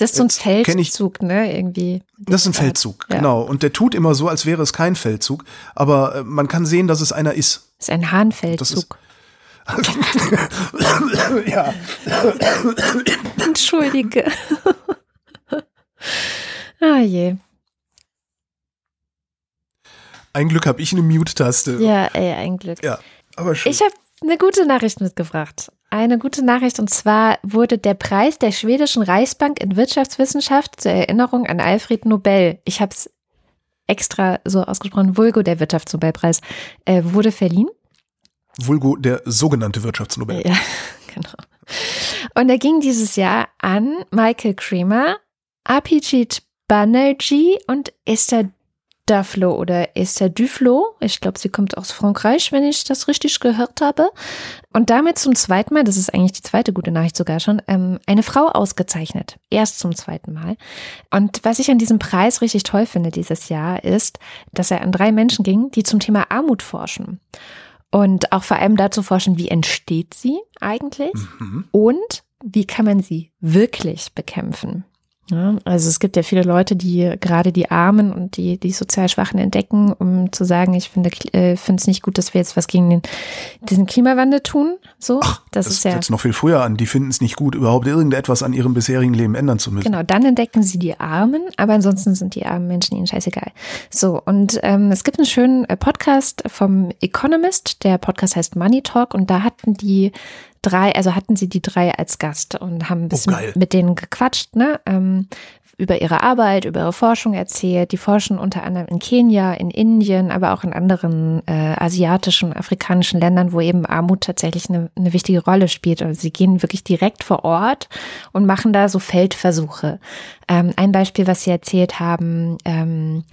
Das ist so ein Feldzug, ne, irgendwie. Das ist ein Feldzug, ja. genau. Und der tut immer so, als wäre es kein Feldzug, aber äh, man kann sehen, dass es einer ist. Das ist ein Hahnfeldzug. ja. Entschuldige. ah je. Ein Glück habe ich eine Mute-Taste. Ja, ey, ein Glück. Ja, aber schön. Ich habe eine gute Nachricht mitgebracht. Eine gute Nachricht und zwar wurde der Preis der schwedischen Reichsbank in Wirtschaftswissenschaft zur Erinnerung an Alfred Nobel, ich habe es extra so ausgesprochen, Vulgo der Wirtschaftsnobelpreis, äh, wurde verliehen. Vulgo der sogenannte Wirtschaftsnobel. Ja, genau. Und er ging dieses Jahr an Michael Creamer, Apicit Banerjee und Esther Duflo oder Esther Duflo. Ich glaube, sie kommt aus Frankreich, wenn ich das richtig gehört habe. Und damit zum zweiten Mal, das ist eigentlich die zweite gute Nachricht sogar schon, ähm, eine Frau ausgezeichnet. Erst zum zweiten Mal. Und was ich an diesem Preis richtig toll finde dieses Jahr, ist, dass er an drei Menschen ging, die zum Thema Armut forschen. Und auch vor allem dazu forschen, wie entsteht sie eigentlich mhm. und wie kann man sie wirklich bekämpfen. Ja, also es gibt ja viele Leute, die gerade die Armen und die, die sozial Schwachen entdecken, um zu sagen, ich finde äh, finde es nicht gut, dass wir jetzt was gegen den, diesen Klimawandel tun. So, Ach, das, das ist ja jetzt noch viel früher an. Die finden es nicht gut, überhaupt irgendetwas an ihrem bisherigen Leben ändern zu müssen. Genau, dann entdecken sie die Armen, aber ansonsten sind die armen Menschen ihnen scheißegal. So und ähm, es gibt einen schönen äh, Podcast vom Economist. Der Podcast heißt Money Talk und da hatten die drei, also hatten sie die drei als Gast und haben ein oh, bisschen oh, mit denen gequatscht, ne? Ähm, über ihre Arbeit, über ihre Forschung erzählt. Die forschen unter anderem in Kenia, in Indien, aber auch in anderen äh, asiatischen, afrikanischen Ländern, wo eben Armut tatsächlich eine, eine wichtige Rolle spielt. Also sie gehen wirklich direkt vor Ort und machen da so Feldversuche. Ähm, ein Beispiel, was sie erzählt haben, ähm,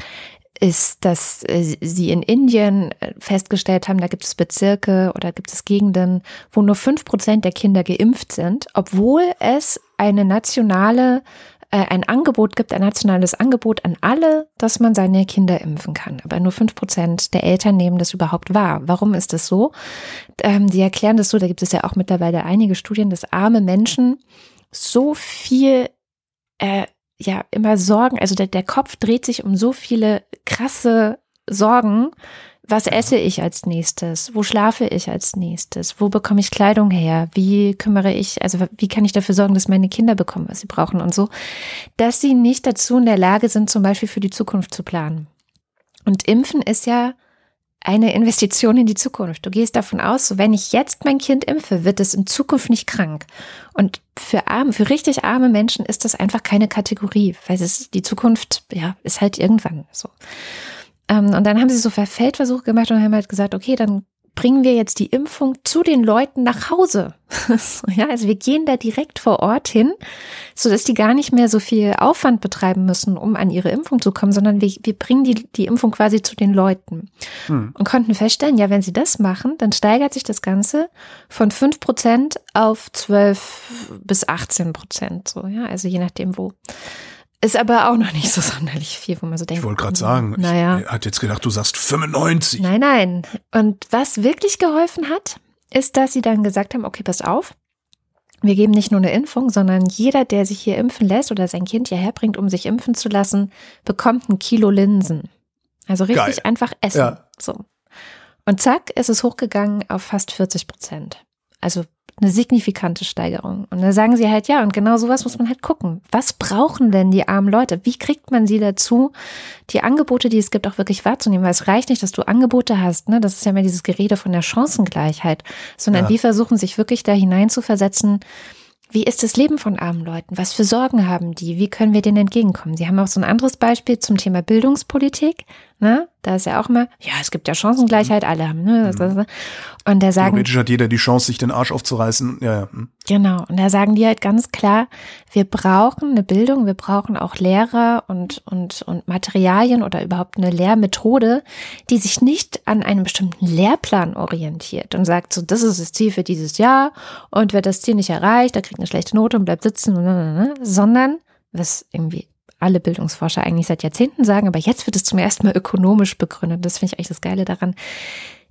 ist, dass äh, sie in Indien äh, festgestellt haben, da gibt es Bezirke oder gibt es Gegenden, wo nur fünf Prozent der Kinder geimpft sind, obwohl es eine nationale äh, ein Angebot gibt, ein nationales Angebot an alle, dass man seine Kinder impfen kann. Aber nur fünf Prozent der Eltern nehmen das überhaupt wahr. Warum ist das so? Ähm, die erklären das so, da gibt es ja auch mittlerweile einige Studien, dass arme Menschen so viel äh, ja immer Sorgen, also der, der Kopf dreht sich um so viele krasse Sorgen. Was esse ich als nächstes? Wo schlafe ich als nächstes? Wo bekomme ich Kleidung her? Wie kümmere ich, also wie kann ich dafür sorgen, dass meine Kinder bekommen, was sie brauchen und so, dass sie nicht dazu in der Lage sind, zum Beispiel für die Zukunft zu planen. Und Impfen ist ja eine Investition in die Zukunft. Du gehst davon aus, so wenn ich jetzt mein Kind impfe, wird es in Zukunft nicht krank. Und für arme, für richtig arme Menschen ist das einfach keine Kategorie, weil es die Zukunft, ja, ist halt irgendwann so. Ähm, und dann haben sie so Feldversuche gemacht und haben halt gesagt, okay, dann bringen wir jetzt die Impfung zu den Leuten nach Hause. ja, also wir gehen da direkt vor Ort hin, so dass die gar nicht mehr so viel Aufwand betreiben müssen, um an ihre Impfung zu kommen, sondern wir, wir bringen die, die Impfung quasi zu den Leuten. Hm. Und konnten feststellen, ja, wenn sie das machen, dann steigert sich das Ganze von fünf Prozent auf zwölf bis 18 Prozent, so, ja, also je nachdem wo. Ist aber auch noch nicht so sonderlich viel, wo man so denkt. Ich wollte gerade sagen, naja. ich hatte jetzt gedacht, du sagst 95. Nein, nein. Und was wirklich geholfen hat, ist, dass sie dann gesagt haben, okay, pass auf. Wir geben nicht nur eine Impfung, sondern jeder, der sich hier impfen lässt oder sein Kind hierher bringt, um sich impfen zu lassen, bekommt ein Kilo Linsen. Also richtig Geil. einfach essen. Ja. So. Und zack, ist es hochgegangen auf fast 40 Prozent. Also eine signifikante Steigerung. Und da sagen sie halt, ja, und genau sowas muss man halt gucken. Was brauchen denn die armen Leute? Wie kriegt man sie dazu, die Angebote, die es gibt, auch wirklich wahrzunehmen? Weil es reicht nicht, dass du Angebote hast, ne? Das ist ja immer dieses Gerede von der Chancengleichheit, sondern ja. die versuchen sich wirklich da hinein zu versetzen, wie ist das Leben von armen Leuten? Was für Sorgen haben die? Wie können wir denen entgegenkommen? Sie haben auch so ein anderes Beispiel zum Thema Bildungspolitik. Ne? Da ist ja auch mal, ja, es gibt ja Chancengleichheit, alle haben. Ne? Mhm. Und da sagen. Theoretisch hat jeder die Chance, sich den Arsch aufzureißen. Ja, ja. Hm. Genau. Und da sagen die halt ganz klar, wir brauchen eine Bildung, wir brauchen auch Lehrer und, und, und Materialien oder überhaupt eine Lehrmethode, die sich nicht an einem bestimmten Lehrplan orientiert und sagt so, das ist das Ziel für dieses Jahr und wer das Ziel nicht erreicht, der kriegt eine schlechte Note und bleibt sitzen, sondern was irgendwie alle Bildungsforscher eigentlich seit Jahrzehnten sagen, aber jetzt wird es zum ersten Mal ökonomisch begründet. Das finde ich eigentlich das Geile daran.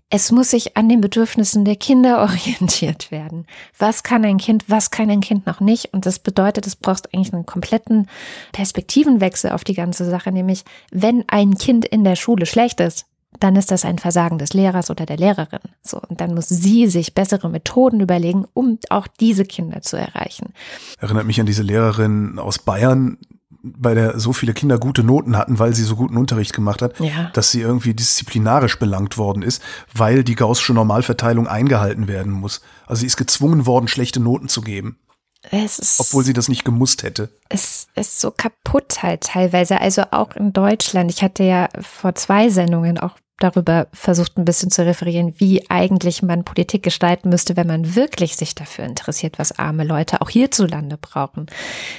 Es muss sich an den Bedürfnissen der Kinder orientiert werden. Was kann ein Kind, was kann ein Kind noch nicht? Und das bedeutet, es braucht eigentlich einen kompletten Perspektivenwechsel auf die ganze Sache, nämlich wenn ein Kind in der Schule schlecht ist, dann ist das ein Versagen des Lehrers oder der Lehrerin. So, und dann muss sie sich bessere Methoden überlegen, um auch diese Kinder zu erreichen. Erinnert mich an diese Lehrerin aus Bayern, bei der so viele Kinder gute Noten hatten, weil sie so guten Unterricht gemacht hat, Ja. dass sie irgendwie disziplinarisch belangt worden ist, weil die Gaußsche Normalverteilung eingehalten werden muss. Also sie ist gezwungen worden, schlechte Noten zu geben, Es ist, obwohl sie das nicht gemusst hätte. es ist so kaputt halt teilweise. Also auch in Deutschland. Ich hatte ja vor zwei Sendungen auch darüber versucht, ein bisschen zu referieren, wie eigentlich man Politik gestalten müsste, wenn man wirklich sich dafür interessiert, was arme Leute auch hierzulande brauchen.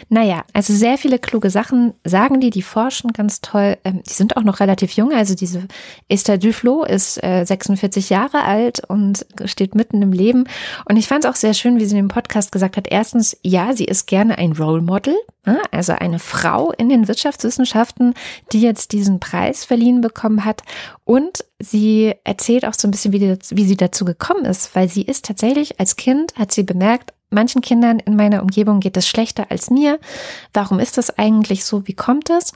Naja, also sehr viele kluge Sachen sagen die, die forschen ganz toll. Ähm, die sind auch noch relativ jung. Also diese Esther Duflo ist äh, 46 Jahre alt und steht mitten im Leben. Und ich fand es auch sehr schön, wie sie in dem Podcast gesagt hat. Erstens, ja, sie ist gerne ein Role Model, ne? also eine Frau in den Wirtschaftswissenschaften, die jetzt diesen Preis verliehen bekommen hat. Und sie erzählt auch so ein bisschen, wie, die, wie sie dazu gekommen ist, weil sie ist tatsächlich als Kind, hat sie bemerkt, manchen Kindern in meiner Umgebung geht es schlechter als mir. Warum ist das eigentlich so? Wie kommt es?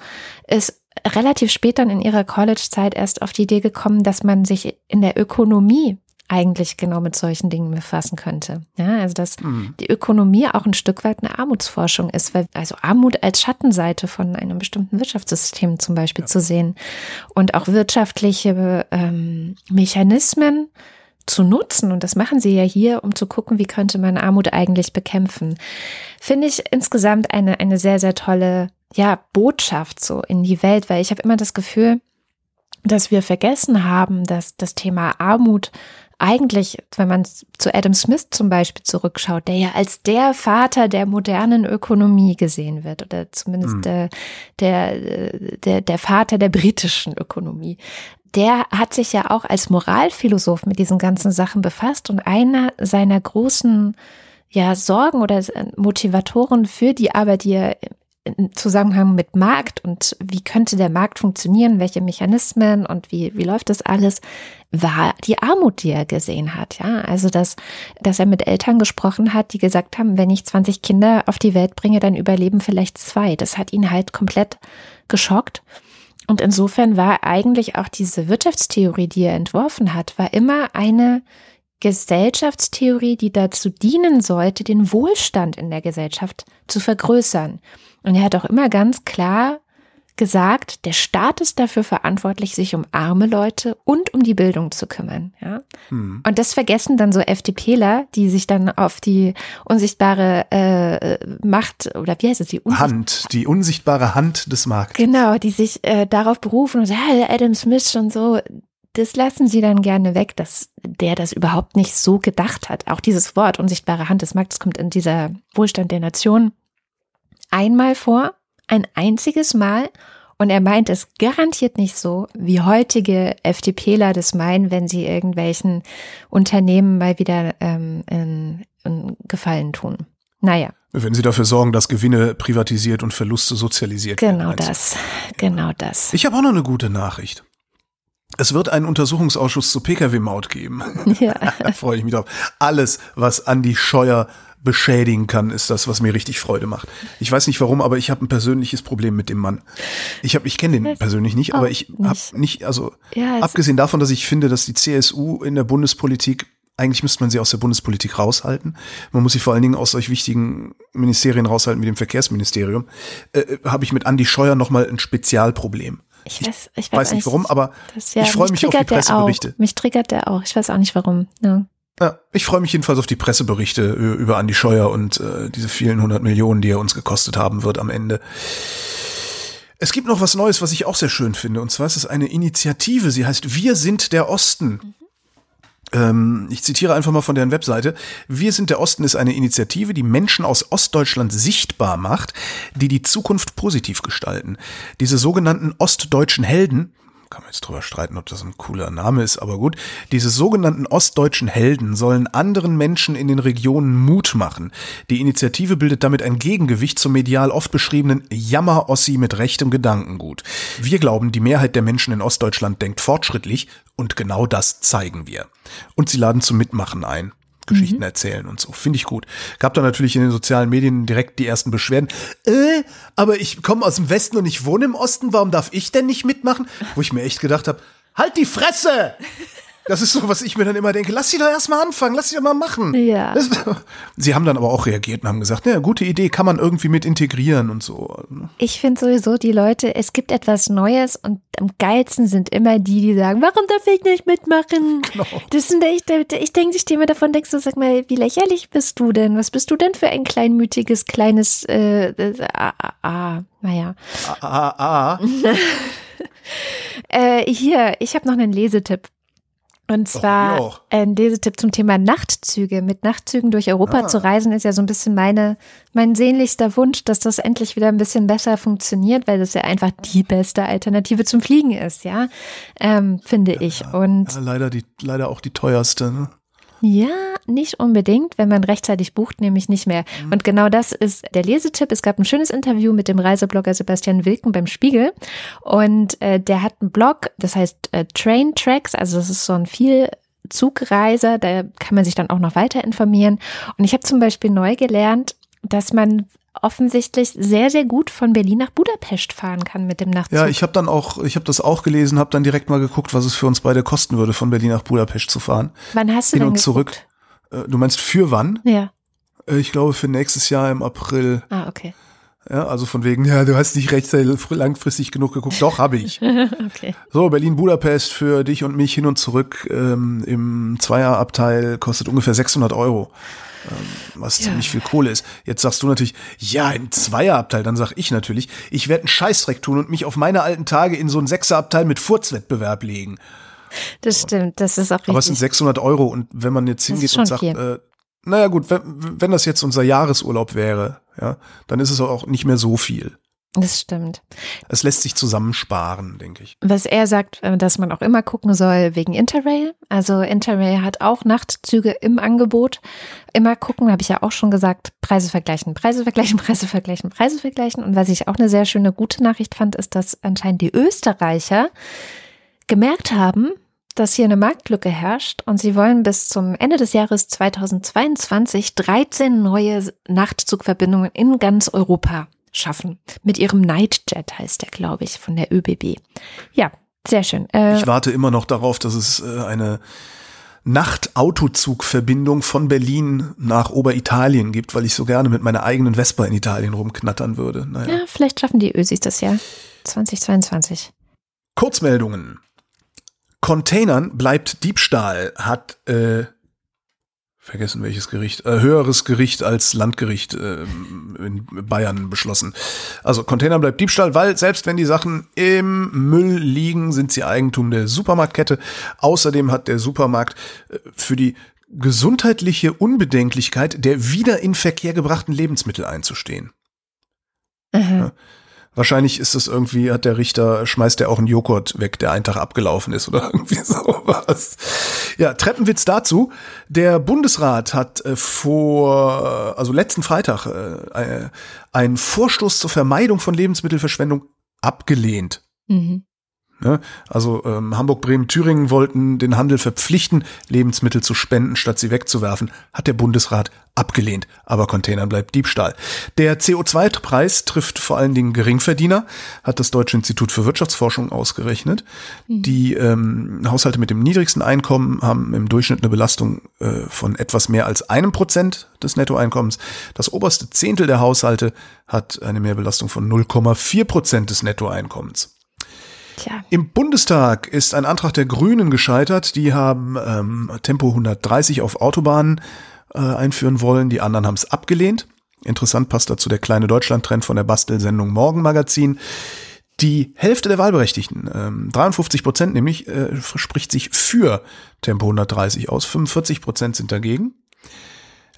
Ist relativ spät dann in ihrer College-Zeit erst auf die Idee gekommen, dass man sich in der Ökonomie eigentlich genau mit solchen Dingen befassen könnte. Ja, also dass die Ökonomie auch ein Stück weit eine Armutsforschung ist, weil also Armut als Schattenseite von einem bestimmten Wirtschaftssystem zum Beispiel zu sehen und auch wirtschaftliche ähm, Mechanismen zu nutzen. Und das machen sie ja hier, um zu gucken, wie könnte man Armut eigentlich bekämpfen. Finde ich insgesamt eine, eine sehr, sehr tolle, ja, Botschaft so in die Welt, weil ich habe immer das Gefühl, dass wir vergessen haben, dass das Thema Armut eigentlich, wenn man zu Adam Smith zum Beispiel zurückschaut, der ja als der Vater der modernen Ökonomie gesehen wird oder zumindest Mhm. der, der, der, der Vater der britischen Ökonomie, der hat sich ja auch als Moralphilosoph mit diesen ganzen Sachen befasst und einer seiner großen ja, Sorgen oder Motivatoren für die Arbeit, die er im Zusammenhang mit Markt und wie könnte der Markt funktionieren, welche Mechanismen und wie, wie läuft das alles, war die Armut, die er gesehen hat. Ja, also dass, dass er mit Eltern gesprochen hat, die gesagt haben, wenn ich 20 Kinder auf die Welt bringe, dann überleben vielleicht zwei. Das hat ihn halt komplett geschockt. Und insofern war eigentlich auch diese Wirtschaftstheorie, die er entworfen hat, war immer eine Gesellschaftstheorie, die dazu dienen sollte, den Wohlstand in der Gesellschaft zu vergrößern. Und er hat auch immer ganz klar gesagt, der Staat ist dafür verantwortlich, sich um arme Leute und um die Bildung zu kümmern. Ja? Hm. Und das vergessen dann so FDPler, die sich dann auf die unsichtbare äh, Macht oder wie heißt es, die unsichtbare Hand, die unsichtbare Hand des Marktes. Genau, die sich äh, darauf berufen und sagen, ja, Adam Smith schon so, das lassen sie dann gerne weg, dass der das überhaupt nicht so gedacht hat. Auch dieses Wort unsichtbare Hand des Marktes kommt in dieser Wohlstand der Nation einmal vor, ein einziges Mal. Und er meint es garantiert nicht so, wie heutige FDPler das meinen, wenn sie irgendwelchen Unternehmen mal wieder ähm, in, in Gefallen tun. Naja, Wenn sie dafür sorgen, dass Gewinne privatisiert und Verluste sozialisiert werden. genau das. Genau das. Ich habe auch noch eine gute Nachricht. Es wird einen Untersuchungsausschuss zur Pkw-Maut geben. Ja. da freue ich mich drauf. Alles, was Andi Scheuer beschädigen kann, ist das, was mir richtig Freude macht. Ich weiß nicht warum, aber ich habe ein persönliches Problem mit dem Mann. Ich habe, ich kenne den persönlich nicht, aber ich habe nicht, also Ja, es- abgesehen davon, dass ich finde, dass die CSU in der Bundespolitik eigentlich müsste man sie aus der Bundespolitik raushalten. Man muss sie vor allen Dingen aus solch wichtigen Ministerien raushalten wie dem Verkehrsministerium. Äh, äh, habe ich mit Andi Scheuer nochmal ein Spezialproblem. Ich weiß, ich weiß, weiß nicht warum, aber das, ja, ich freue mich auf die Presseberichte. Mich triggert der auch. Ich weiß auch nicht warum. Ja. Ja, ich freue mich jedenfalls auf die Presseberichte über Andi Scheuer und äh, diese vielen hundert Millionen, die er uns gekostet haben wird am Ende. Es gibt noch was Neues, was ich auch sehr schön finde. Und zwar ist es eine Initiative. Sie heißt Wir sind der Osten. Ähm, ich zitiere einfach mal von deren Webseite. Wir sind der Osten ist eine Initiative, die Menschen aus Ostdeutschland sichtbar macht, die die Zukunft positiv gestalten. Diese sogenannten ostdeutschen Helden, kann man jetzt drüber streiten, ob das ein cooler Name ist, aber gut. Diese sogenannten ostdeutschen Helden sollen anderen Menschen in den Regionen Mut machen. Die Initiative bildet damit ein Gegengewicht zum medial oft beschriebenen Jammer-Ossi mit rechtem Gedankengut. Wir glauben, die Mehrheit der Menschen in Ostdeutschland denkt fortschrittlich und genau das zeigen wir. Und sie laden zum Mitmachen ein. Geschichten erzählen und so. Finde ich gut. Gab da natürlich in den sozialen Medien direkt die ersten Beschwerden. Äh, aber ich komme aus dem Westen und ich wohne im Osten, warum darf ich denn nicht mitmachen? Wo ich mir echt gedacht habe, halt die Fresse! Das ist so, was ich mir dann immer denke. Lass sie doch erstmal anfangen, lass sie doch mal machen. Ja. Das, sie haben dann aber auch reagiert und haben gesagt, ja, gute Idee, kann man irgendwie mit integrieren und so. Ich finde sowieso die Leute, es gibt etwas Neues und am geilsten sind immer die, die sagen, warum darf ich nicht mitmachen? Genau. Das sind echt, ich denke, ich stehe mir davon, denkst du, sag mal, wie lächerlich bist du denn? Was bist du denn für ein kleinmütiges, kleines, äh, äh, ah, ah, ah, naja. Ah, ah, ah. äh, hier, ich habe noch einen Lesetipp. Und zwar ein Lesetipp zum Thema Nachtzüge. Mit Nachtzügen durch Europa ah. zu reisen ist ja so ein bisschen meine, mein sehnlichster Wunsch, dass das endlich wieder ein bisschen besser funktioniert, weil das ja einfach die beste Alternative zum Fliegen ist, ja, ähm, finde ja, ich. Und ja, leider die, leider auch die teuerste. Ne? Ja, nicht unbedingt, wenn man rechtzeitig bucht, nämlich nicht mehr. Mhm. Und genau das ist der Lesetipp. Es gab ein schönes Interview mit dem Reiseblogger Sebastian Wilken beim Spiegel und äh, der hat einen Blog, das heißt äh, Train Tracks, also das ist so ein viel Zugreiser, da kann man sich dann auch noch weiter informieren. Und ich habe zum Beispiel neu gelernt, dass man offensichtlich sehr, sehr gut von Berlin nach Budapest fahren kann mit dem Nachtzug. Ja, ich habe dann auch, ich habe das auch gelesen, habe dann direkt mal geguckt, was es für uns beide kosten würde, von Berlin nach Budapest zu fahren. Wann hast du Hin und zurück. Äh, du meinst für wann? Ja. Äh, ich glaube für nächstes Jahr im April. Ah, okay. Ja, also von wegen, ja, du hast nicht rechtzeitig langfristig genug geguckt. Doch, habe ich. okay. So, Berlin-Budapest für dich und mich hin und zurück ähm, im Zweierabteil kostet ungefähr 600 Euro. Ähm, was ja. ziemlich viel Kohle ist. Jetzt sagst du natürlich, ja, im Zweierabteil. Dann sag ich natürlich, ich werde einen Scheißdreck tun und mich auf meine alten Tage in so einen Sechserabteil mit Furzwettbewerb legen. Das stimmt, das ist auch richtig. Aber es sind 600 Euro und wenn man jetzt hingeht und sagt, äh, naja gut, wenn, wenn das jetzt unser Jahresurlaub wäre, ja, dann ist es auch nicht mehr so viel. Das stimmt. Es lässt sich zusammensparen, denke ich. Was er sagt, äh, dass man auch immer gucken soll wegen Interrail. Also Interrail hat auch Nachtzüge im Angebot. Immer gucken, habe ich ja auch schon gesagt, Preise vergleichen, Preise vergleichen, Preise vergleichen, Preise vergleichen. Und was ich auch eine sehr schöne gute Nachricht fand, ist, dass anscheinend die Österreicher gemerkt haben, dass hier eine Marktlücke herrscht und sie wollen bis zum Ende des Jahres 2022 13 neue Nachtzugverbindungen in ganz Europa schaffen. Mit ihrem Nightjet heißt der, glaube ich, von der ÖBB. Ja, sehr schön. Äh, ich warte immer noch darauf, dass es äh, eine Nachtautozugverbindung von Berlin nach Oberitalien gibt, weil ich so gerne mit meiner eigenen Vespa in Italien rumknattern würde. Naja. Ja, vielleicht schaffen die Ösis das ja 2022. Kurzmeldungen. Containern bleibt Diebstahl, hat äh, vergessen welches Gericht, äh, höheres Gericht als Landgericht äh, in Bayern beschlossen. Also Container bleibt Diebstahl, weil selbst wenn die Sachen im Müll liegen, sind sie Eigentum der Supermarktkette. Außerdem hat der Supermarkt äh, für die gesundheitliche Unbedenklichkeit der wieder in Verkehr gebrachten Lebensmittel einzustehen. Ja, Wahrscheinlich ist es irgendwie, hat der Richter, schmeißt der auch einen Joghurt weg, der einen Tag abgelaufen ist oder irgendwie sowas. Ja, Treppenwitz dazu. Der Bundesrat hat äh, vor, also letzten Freitag, äh, einen Vorstoß zur Vermeidung von Lebensmittelverschwendung abgelehnt. Mhm. Ne? Also ähm, Hamburg, Bremen, Thüringen wollten den Handel verpflichten, Lebensmittel zu spenden, statt sie wegzuwerfen. Hat der Bundesrat abgelehnt. Aber Containern bleibt Diebstahl. Der CO2-Preis trifft vor allen Dingen Geringverdiener, hat das Deutsche Institut für Wirtschaftsforschung ausgerechnet. Mhm. Die ähm, Haushalte mit dem niedrigsten Einkommen haben im Durchschnitt eine Belastung äh, von etwas mehr als einem Prozent des Nettoeinkommens. Das oberste Zehntel der Haushalte hat eine Mehrbelastung von 0,4 Prozent des Nettoeinkommens. Tja. Im Bundestag ist ein Antrag der Grünen gescheitert. Die haben ähm, Tempo 130 auf Autobahnen äh, einführen wollen. Die anderen haben es abgelehnt. Interessant passt dazu der kleine Deutschland-Trend von der Bastelsendung Morgenmagazin. Die Hälfte der Wahlberechtigten, ähm, 53 Prozent nämlich, äh, spricht sich für Tempo 130 aus. 45 Prozent sind dagegen.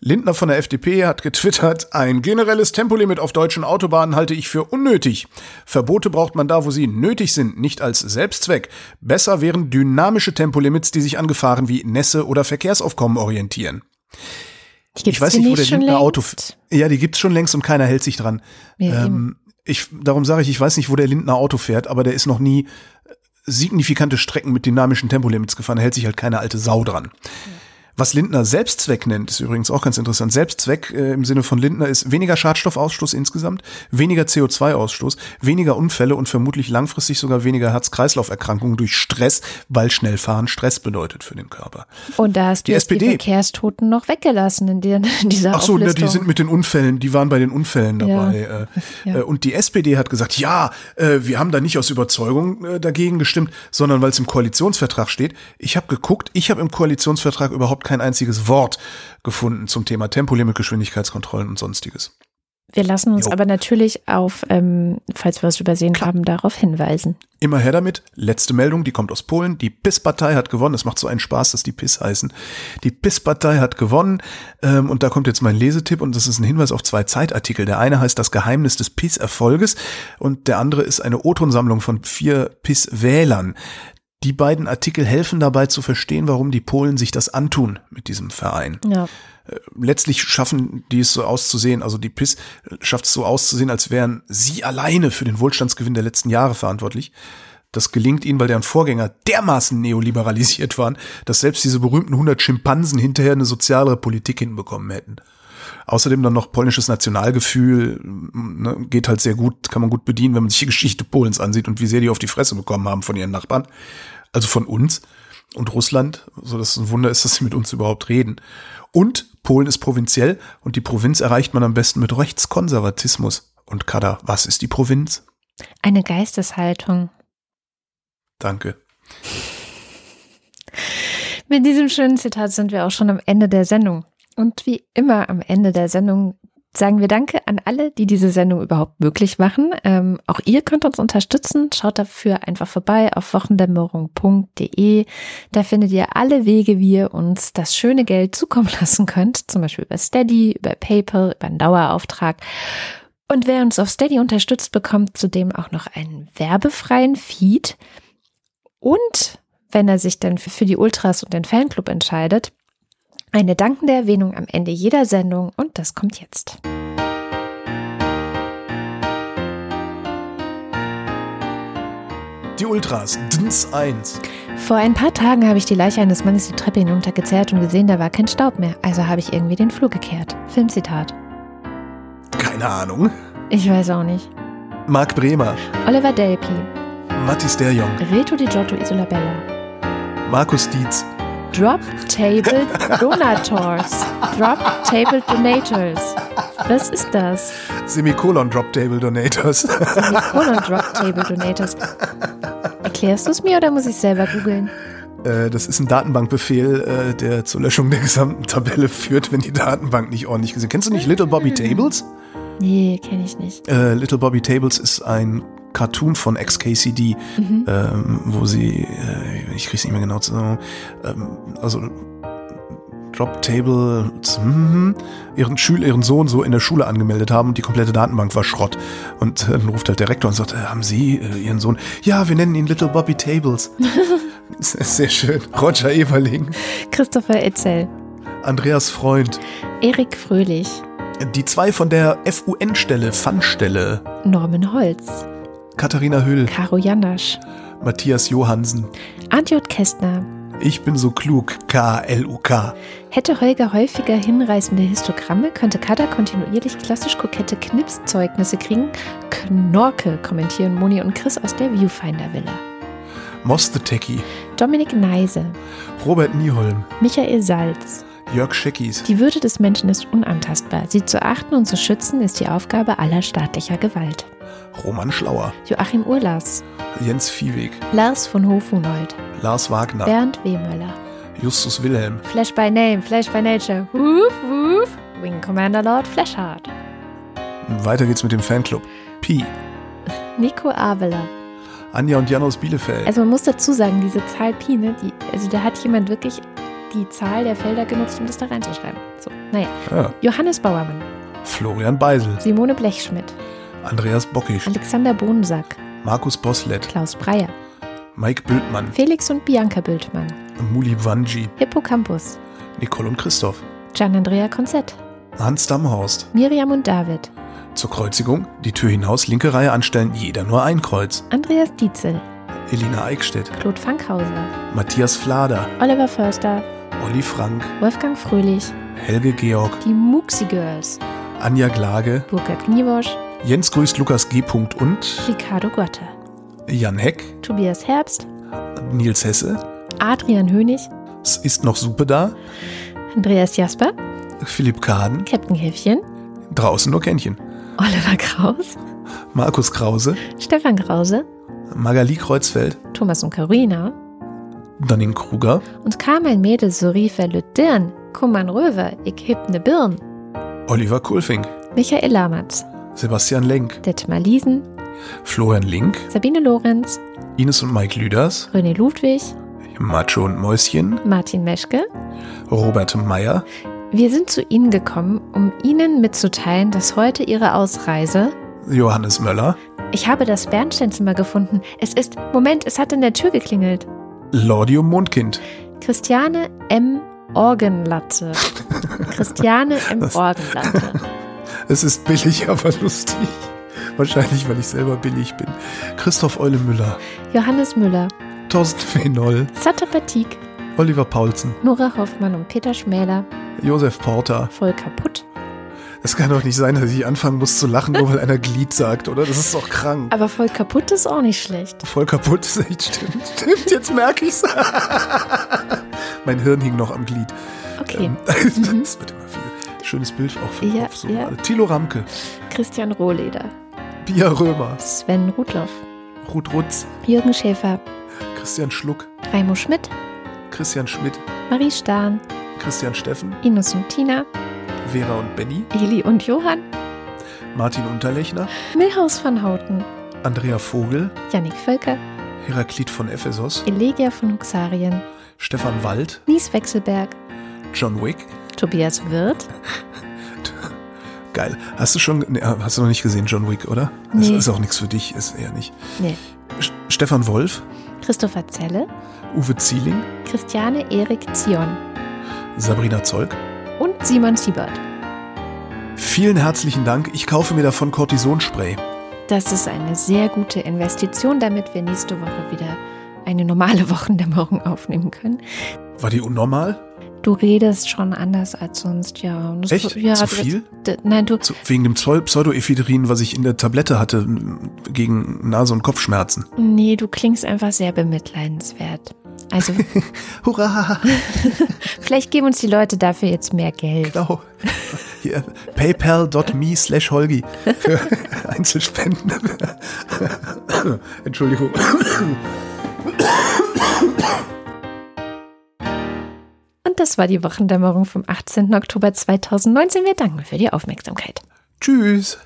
Lindner von der FDP hat getwittert, ein generelles Tempolimit auf deutschen Autobahnen halte ich für unnötig. Verbote braucht man da, wo sie nötig sind, nicht als Selbstzweck. Besser wären dynamische Tempolimits, die sich an Gefahren wie Nässe oder Verkehrsaufkommen orientieren. ich weiß nicht, wo der Lindner Auto. Ja, die gibt's schon längst und keiner hält sich dran. Ja, ähm, ich, darum sage ich, ich weiß nicht, wo der Lindner Auto fährt, aber der ist noch nie signifikante Strecken mit dynamischen Tempolimits gefahren, hält sich halt keine alte Sau dran. Ja. Was Lindner Selbstzweck nennt, ist übrigens auch ganz interessant. Selbstzweck äh, im Sinne von Lindner ist weniger Schadstoffausstoß insgesamt, weniger CO2-Ausstoß, weniger Unfälle und vermutlich langfristig sogar weniger Herz-Kreislauf-Erkrankungen durch Stress, weil schnell fahren Stress bedeutet für den Körper. Und da hast du die, SPD. die Verkehrstoten noch weggelassen in, der, in dieser Ach so, ne, die sind mit den Unfällen, die waren bei den Unfällen dabei. Ja. Äh, Ja. äh, Und die SPD hat gesagt, ja, äh, wir haben da nicht aus Überzeugung äh, dagegen gestimmt, sondern weil es im Koalitionsvertrag steht. Ich habe geguckt, ich habe im Koalitionsvertrag überhaupt kein einziges Wort gefunden zum Thema Tempolimit, Geschwindigkeitskontrollen und sonstiges. Wir lassen uns Jo. aber natürlich auf, ähm, falls wir es übersehen haben, darauf hinweisen. Immer her damit. Letzte Meldung, die kommt aus Polen. Die PIS-Partei hat gewonnen. Es macht so einen Spaß, dass die PIS heißen. Die PIS-Partei hat gewonnen. Ähm, und da kommt jetzt mein Lesetipp und das ist ein Hinweis auf zwei Zeitartikel. Der eine heißt Das Geheimnis des PIS-Erfolges und der andere ist eine O-Tonsammlung von vier PIS-Wählern. Die beiden Artikel helfen dabei zu verstehen, warum die Polen sich das antun mit diesem Verein Ja. letztlich schaffen die es so auszusehen, also die PIS schafft es so auszusehen, als wären sie alleine für den Wohlstandsgewinn der letzten Jahre verantwortlich. Das gelingt ihnen, weil deren Vorgänger dermaßen neoliberalisiert waren, dass selbst diese berühmten 100 Schimpansen hinterher eine sozialere Politik hinbekommen hätten. Außerdem dann noch polnisches Nationalgefühl, ne, geht halt sehr gut, kann man gut bedienen, wenn man sich die Geschichte Polens ansieht und wie sehr die auf die Fresse bekommen haben von ihren Nachbarn, also von uns und Russland, so dass es ein Wunder ist, dass sie mit uns überhaupt reden. Und Polen ist provinziell und die Provinz erreicht man am besten mit Rechtskonservatismus. Und Kada, was ist die Provinz? Eine Geisteshaltung. Danke. Mit diesem schönen Zitat sind wir auch schon am Ende der Sendung. Und wie immer am Ende der Sendung sagen wir Danke an alle, die diese Sendung überhaupt möglich machen. Ähm, auch ihr könnt uns unterstützen. Schaut dafür einfach vorbei auf wochendämmerung.de. Da findet ihr alle Wege, wie ihr uns das schöne Geld zukommen lassen könnt. Zum Beispiel über Steady, über PayPal, über einen Dauerauftrag. Und wer uns auf Steady unterstützt, bekommt zudem auch noch einen werbefreien Feed. Und wenn er sich dann für für die Ultras und den Fanclub entscheidet, eine dankende Erwähnung am Ende jeder Sendung und das kommt jetzt. Die Ultras, DINS 1. Vor ein paar Tagen habe ich die Leiche eines Mannes die Treppe hinuntergezerrt und gesehen, da war kein Staub mehr. Also habe ich irgendwie den Flur gekehrt. Filmzitat. Keine Ahnung. Ich weiß auch nicht. Marc Bremer, Oliver Delpy, Mattis Derjong, Reto Di Giotto Isolabella, Markus Dietz, Drop Table Donators, Drop Table Donators. Was ist das? Semikolon Drop Table Donators. Semikolon Drop Table Donators. Erklärst du es mir oder muss ich selber googeln? Äh, das ist ein Datenbankbefehl, äh, der zur Löschung der gesamten Tabelle führt, wenn die Datenbank nicht ordentlich gesehen. Kennst du nicht Little Bobby Tables? Nee, kenne ich nicht. Äh, Little Bobby Tables ist ein Cartoon von XKCD, Mhm. ähm, wo sie, äh, ich krieg's nicht mehr genau zusammen, ähm, also Drop Table, mhm, ihren Schüler, ihren Sohn so in der Schule angemeldet haben und die komplette Datenbank war Schrott. Und äh, dann ruft halt der Rektor und sagt, äh, haben Sie äh, Ihren Sohn? Ja, wir nennen ihn Little Bobby Tables. sehr, sehr schön. Roger Eberling, Christopher Etzel, Andreas Freund, Erik Fröhlich, die zwei von der FUN-Stelle, FAN-Stelle, Norman Holz, Katharina Hüll, Caro Janasch, Matthias Johansen, Antjot Kästner. Ich bin so klug, K-L-U-K. Hätte Holger häufiger hinreißende Histogramme, könnte Kada kontinuierlich klassisch kokette Knipszeugnisse kriegen. Knorke, kommentieren Moni und Chris aus der Viewfinder-Villa. Techie, Dominik Neise, Robert Nieholm, Michael Salz. Jörg Scheckis, Die Würde des Menschen ist unantastbar. Sie zu achten und zu schützen ist die Aufgabe aller staatlicher Gewalt. Roman Schlauer, Joachim Urlas, Jens Viehweg, Lars von Hofhunold, Lars Wagner, Bernd Wehmöller, Justus Wilhelm, Flash by Name, Flash by Nature, Woof Woof, Wing Commander Lord Flashheart, Weiter geht's mit dem Fanclub. Pi, Nico Avela. Anja und Jan aus Bielefeld. Also man muss dazu sagen, diese Zahl Pi, ne, die, also da hat jemand wirklich die Zahl der Felder genutzt, um das da reinzuschreiben. So, naja. ja, Johannes Bauermann, Florian Beisel, Simone Blechschmidt, Andreas Bockisch, Alexander Bohnensack, Markus Boslett, Klaus Breyer, Mike Bültmann, Felix und Bianca Bültmann, Muli Wanji, Hippocampus, Nicole und Christoph, Gian-Andrea Konzett, Hans Damhorst. Miriam und David, Zur Kreuzigung, die Tür hinaus, linke Reihe anstellen, jeder nur ein Kreuz. Andreas Dietzel, Elina Eickstedt, Claude Fankhauser, Matthias Flader, Oliver Förster, Olli Frank, Wolfgang Fröhlich, Helge Georg, die Muxi Girls, Anja Glage, Burkhard Kniewosch, Jens grüßt Lukas G. und Ricardo Gotte, Jan Heck, Tobias Herbst, Nils Hesse, Adrian Hönig, es ist noch Suppe da, Andreas Jasper, Philipp Kaden, Captain Häfchen, draußen nur Kännchen, Oliver Kraus, Markus Krause, Stefan Krause, Magali Kreuzfeld, Thomas und Carina. Danning Kruger. Und kam ein Mädel so rief er Lütdirn, komm an röver, ich heb ne Birn. Oliver Kulfing, Michael Lamatz, Sebastian Lenk, Detmar Liesen, Florian Link, Sabine Lorenz, Ines und Mike Lüders, René Ludwig, Macho und Mäuschen, Martin Meschke. Robert Meyer, Wir sind zu Ihnen gekommen, um Ihnen mitzuteilen, dass heute Ihre Ausreise. Johannes Möller, Ich habe das Bernsteinzimmer gefunden. Es ist. Moment, es hat in der Tür geklingelt. Lordium Mondkind, Christiane M. Orgenlatte. Christiane M. Orgenlatte. Es ist billig, aber lustig. Wahrscheinlich, weil ich selber billig bin. Christoph Eule Müller, Johannes Müller. Thorsten Fenoll, Satta Patik. Oliver Paulsen, Nora Hoffmann und Peter Schmäler. Josef Porter. Voll kaputt. Das kann doch nicht sein, dass ich anfangen muss zu lachen, nur weil einer Glied sagt, oder? Das ist doch krank. Aber voll kaputt ist auch nicht schlecht. Voll kaputt ist echt stimmt. Stimmt, jetzt merke ich's. mein Hirn hing noch am Glied. Okay. Ähm, das wird immer. Schönes Bild auch für Ja. So. ja. Thilo Ramke, Christian Rohleder. Pia Römer, Sven Rudloff. Ruth Rutz, Jürgen Schäfer. Christian Schluck, Raimo Schmidt. Christian Schmidt, Marie Stahn. Christian Steffen, Ines und Tina. Vera und Benny, Eli und Johann. Martin Unterlechner, Milhaus van Houten. Andrea Vogel, Jannik Völker. Heraklit von Ephesos, Elegia von Huxarien. Stefan Wald, Nies Wechselberg. John Wick. Tobias Wirth. Geil. Hast du schon, nee, hast du noch nicht gesehen, John Wick, oder? Das Nee. ist auch nichts für dich, ist eher nicht. Nee. St- Stefan Wolf, Christopher Zelle. Uwe Zieling, Christiane Erik Zion. Sabrina Zeug. Und Simon Siebert. Vielen herzlichen Dank. Ich kaufe mir davon Cortisonspray. Das ist eine sehr gute Investition, damit wir nächste Woche wieder eine normale Wochendämmerung aufnehmen können. War die unnormal? Du redest schon anders als sonst, ja. Das- Echt? Ja, Zu viel? d- Nein, du, Zu, wegen dem Pseu- Pseudoephedrin, was ich in der Tablette hatte, gegen Nase- und Kopfschmerzen. nee, du klingst einfach sehr bemitleidenswert. Also, Hurra! vielleicht geben uns die Leute dafür jetzt mehr Geld. Genau. Hier, paypal.me slash Holgi für Einzelspenden. Entschuldigung. Das war die Wochendämmerung vom 18. Oktober 2019. Wir danken für die Aufmerksamkeit. Tschüss.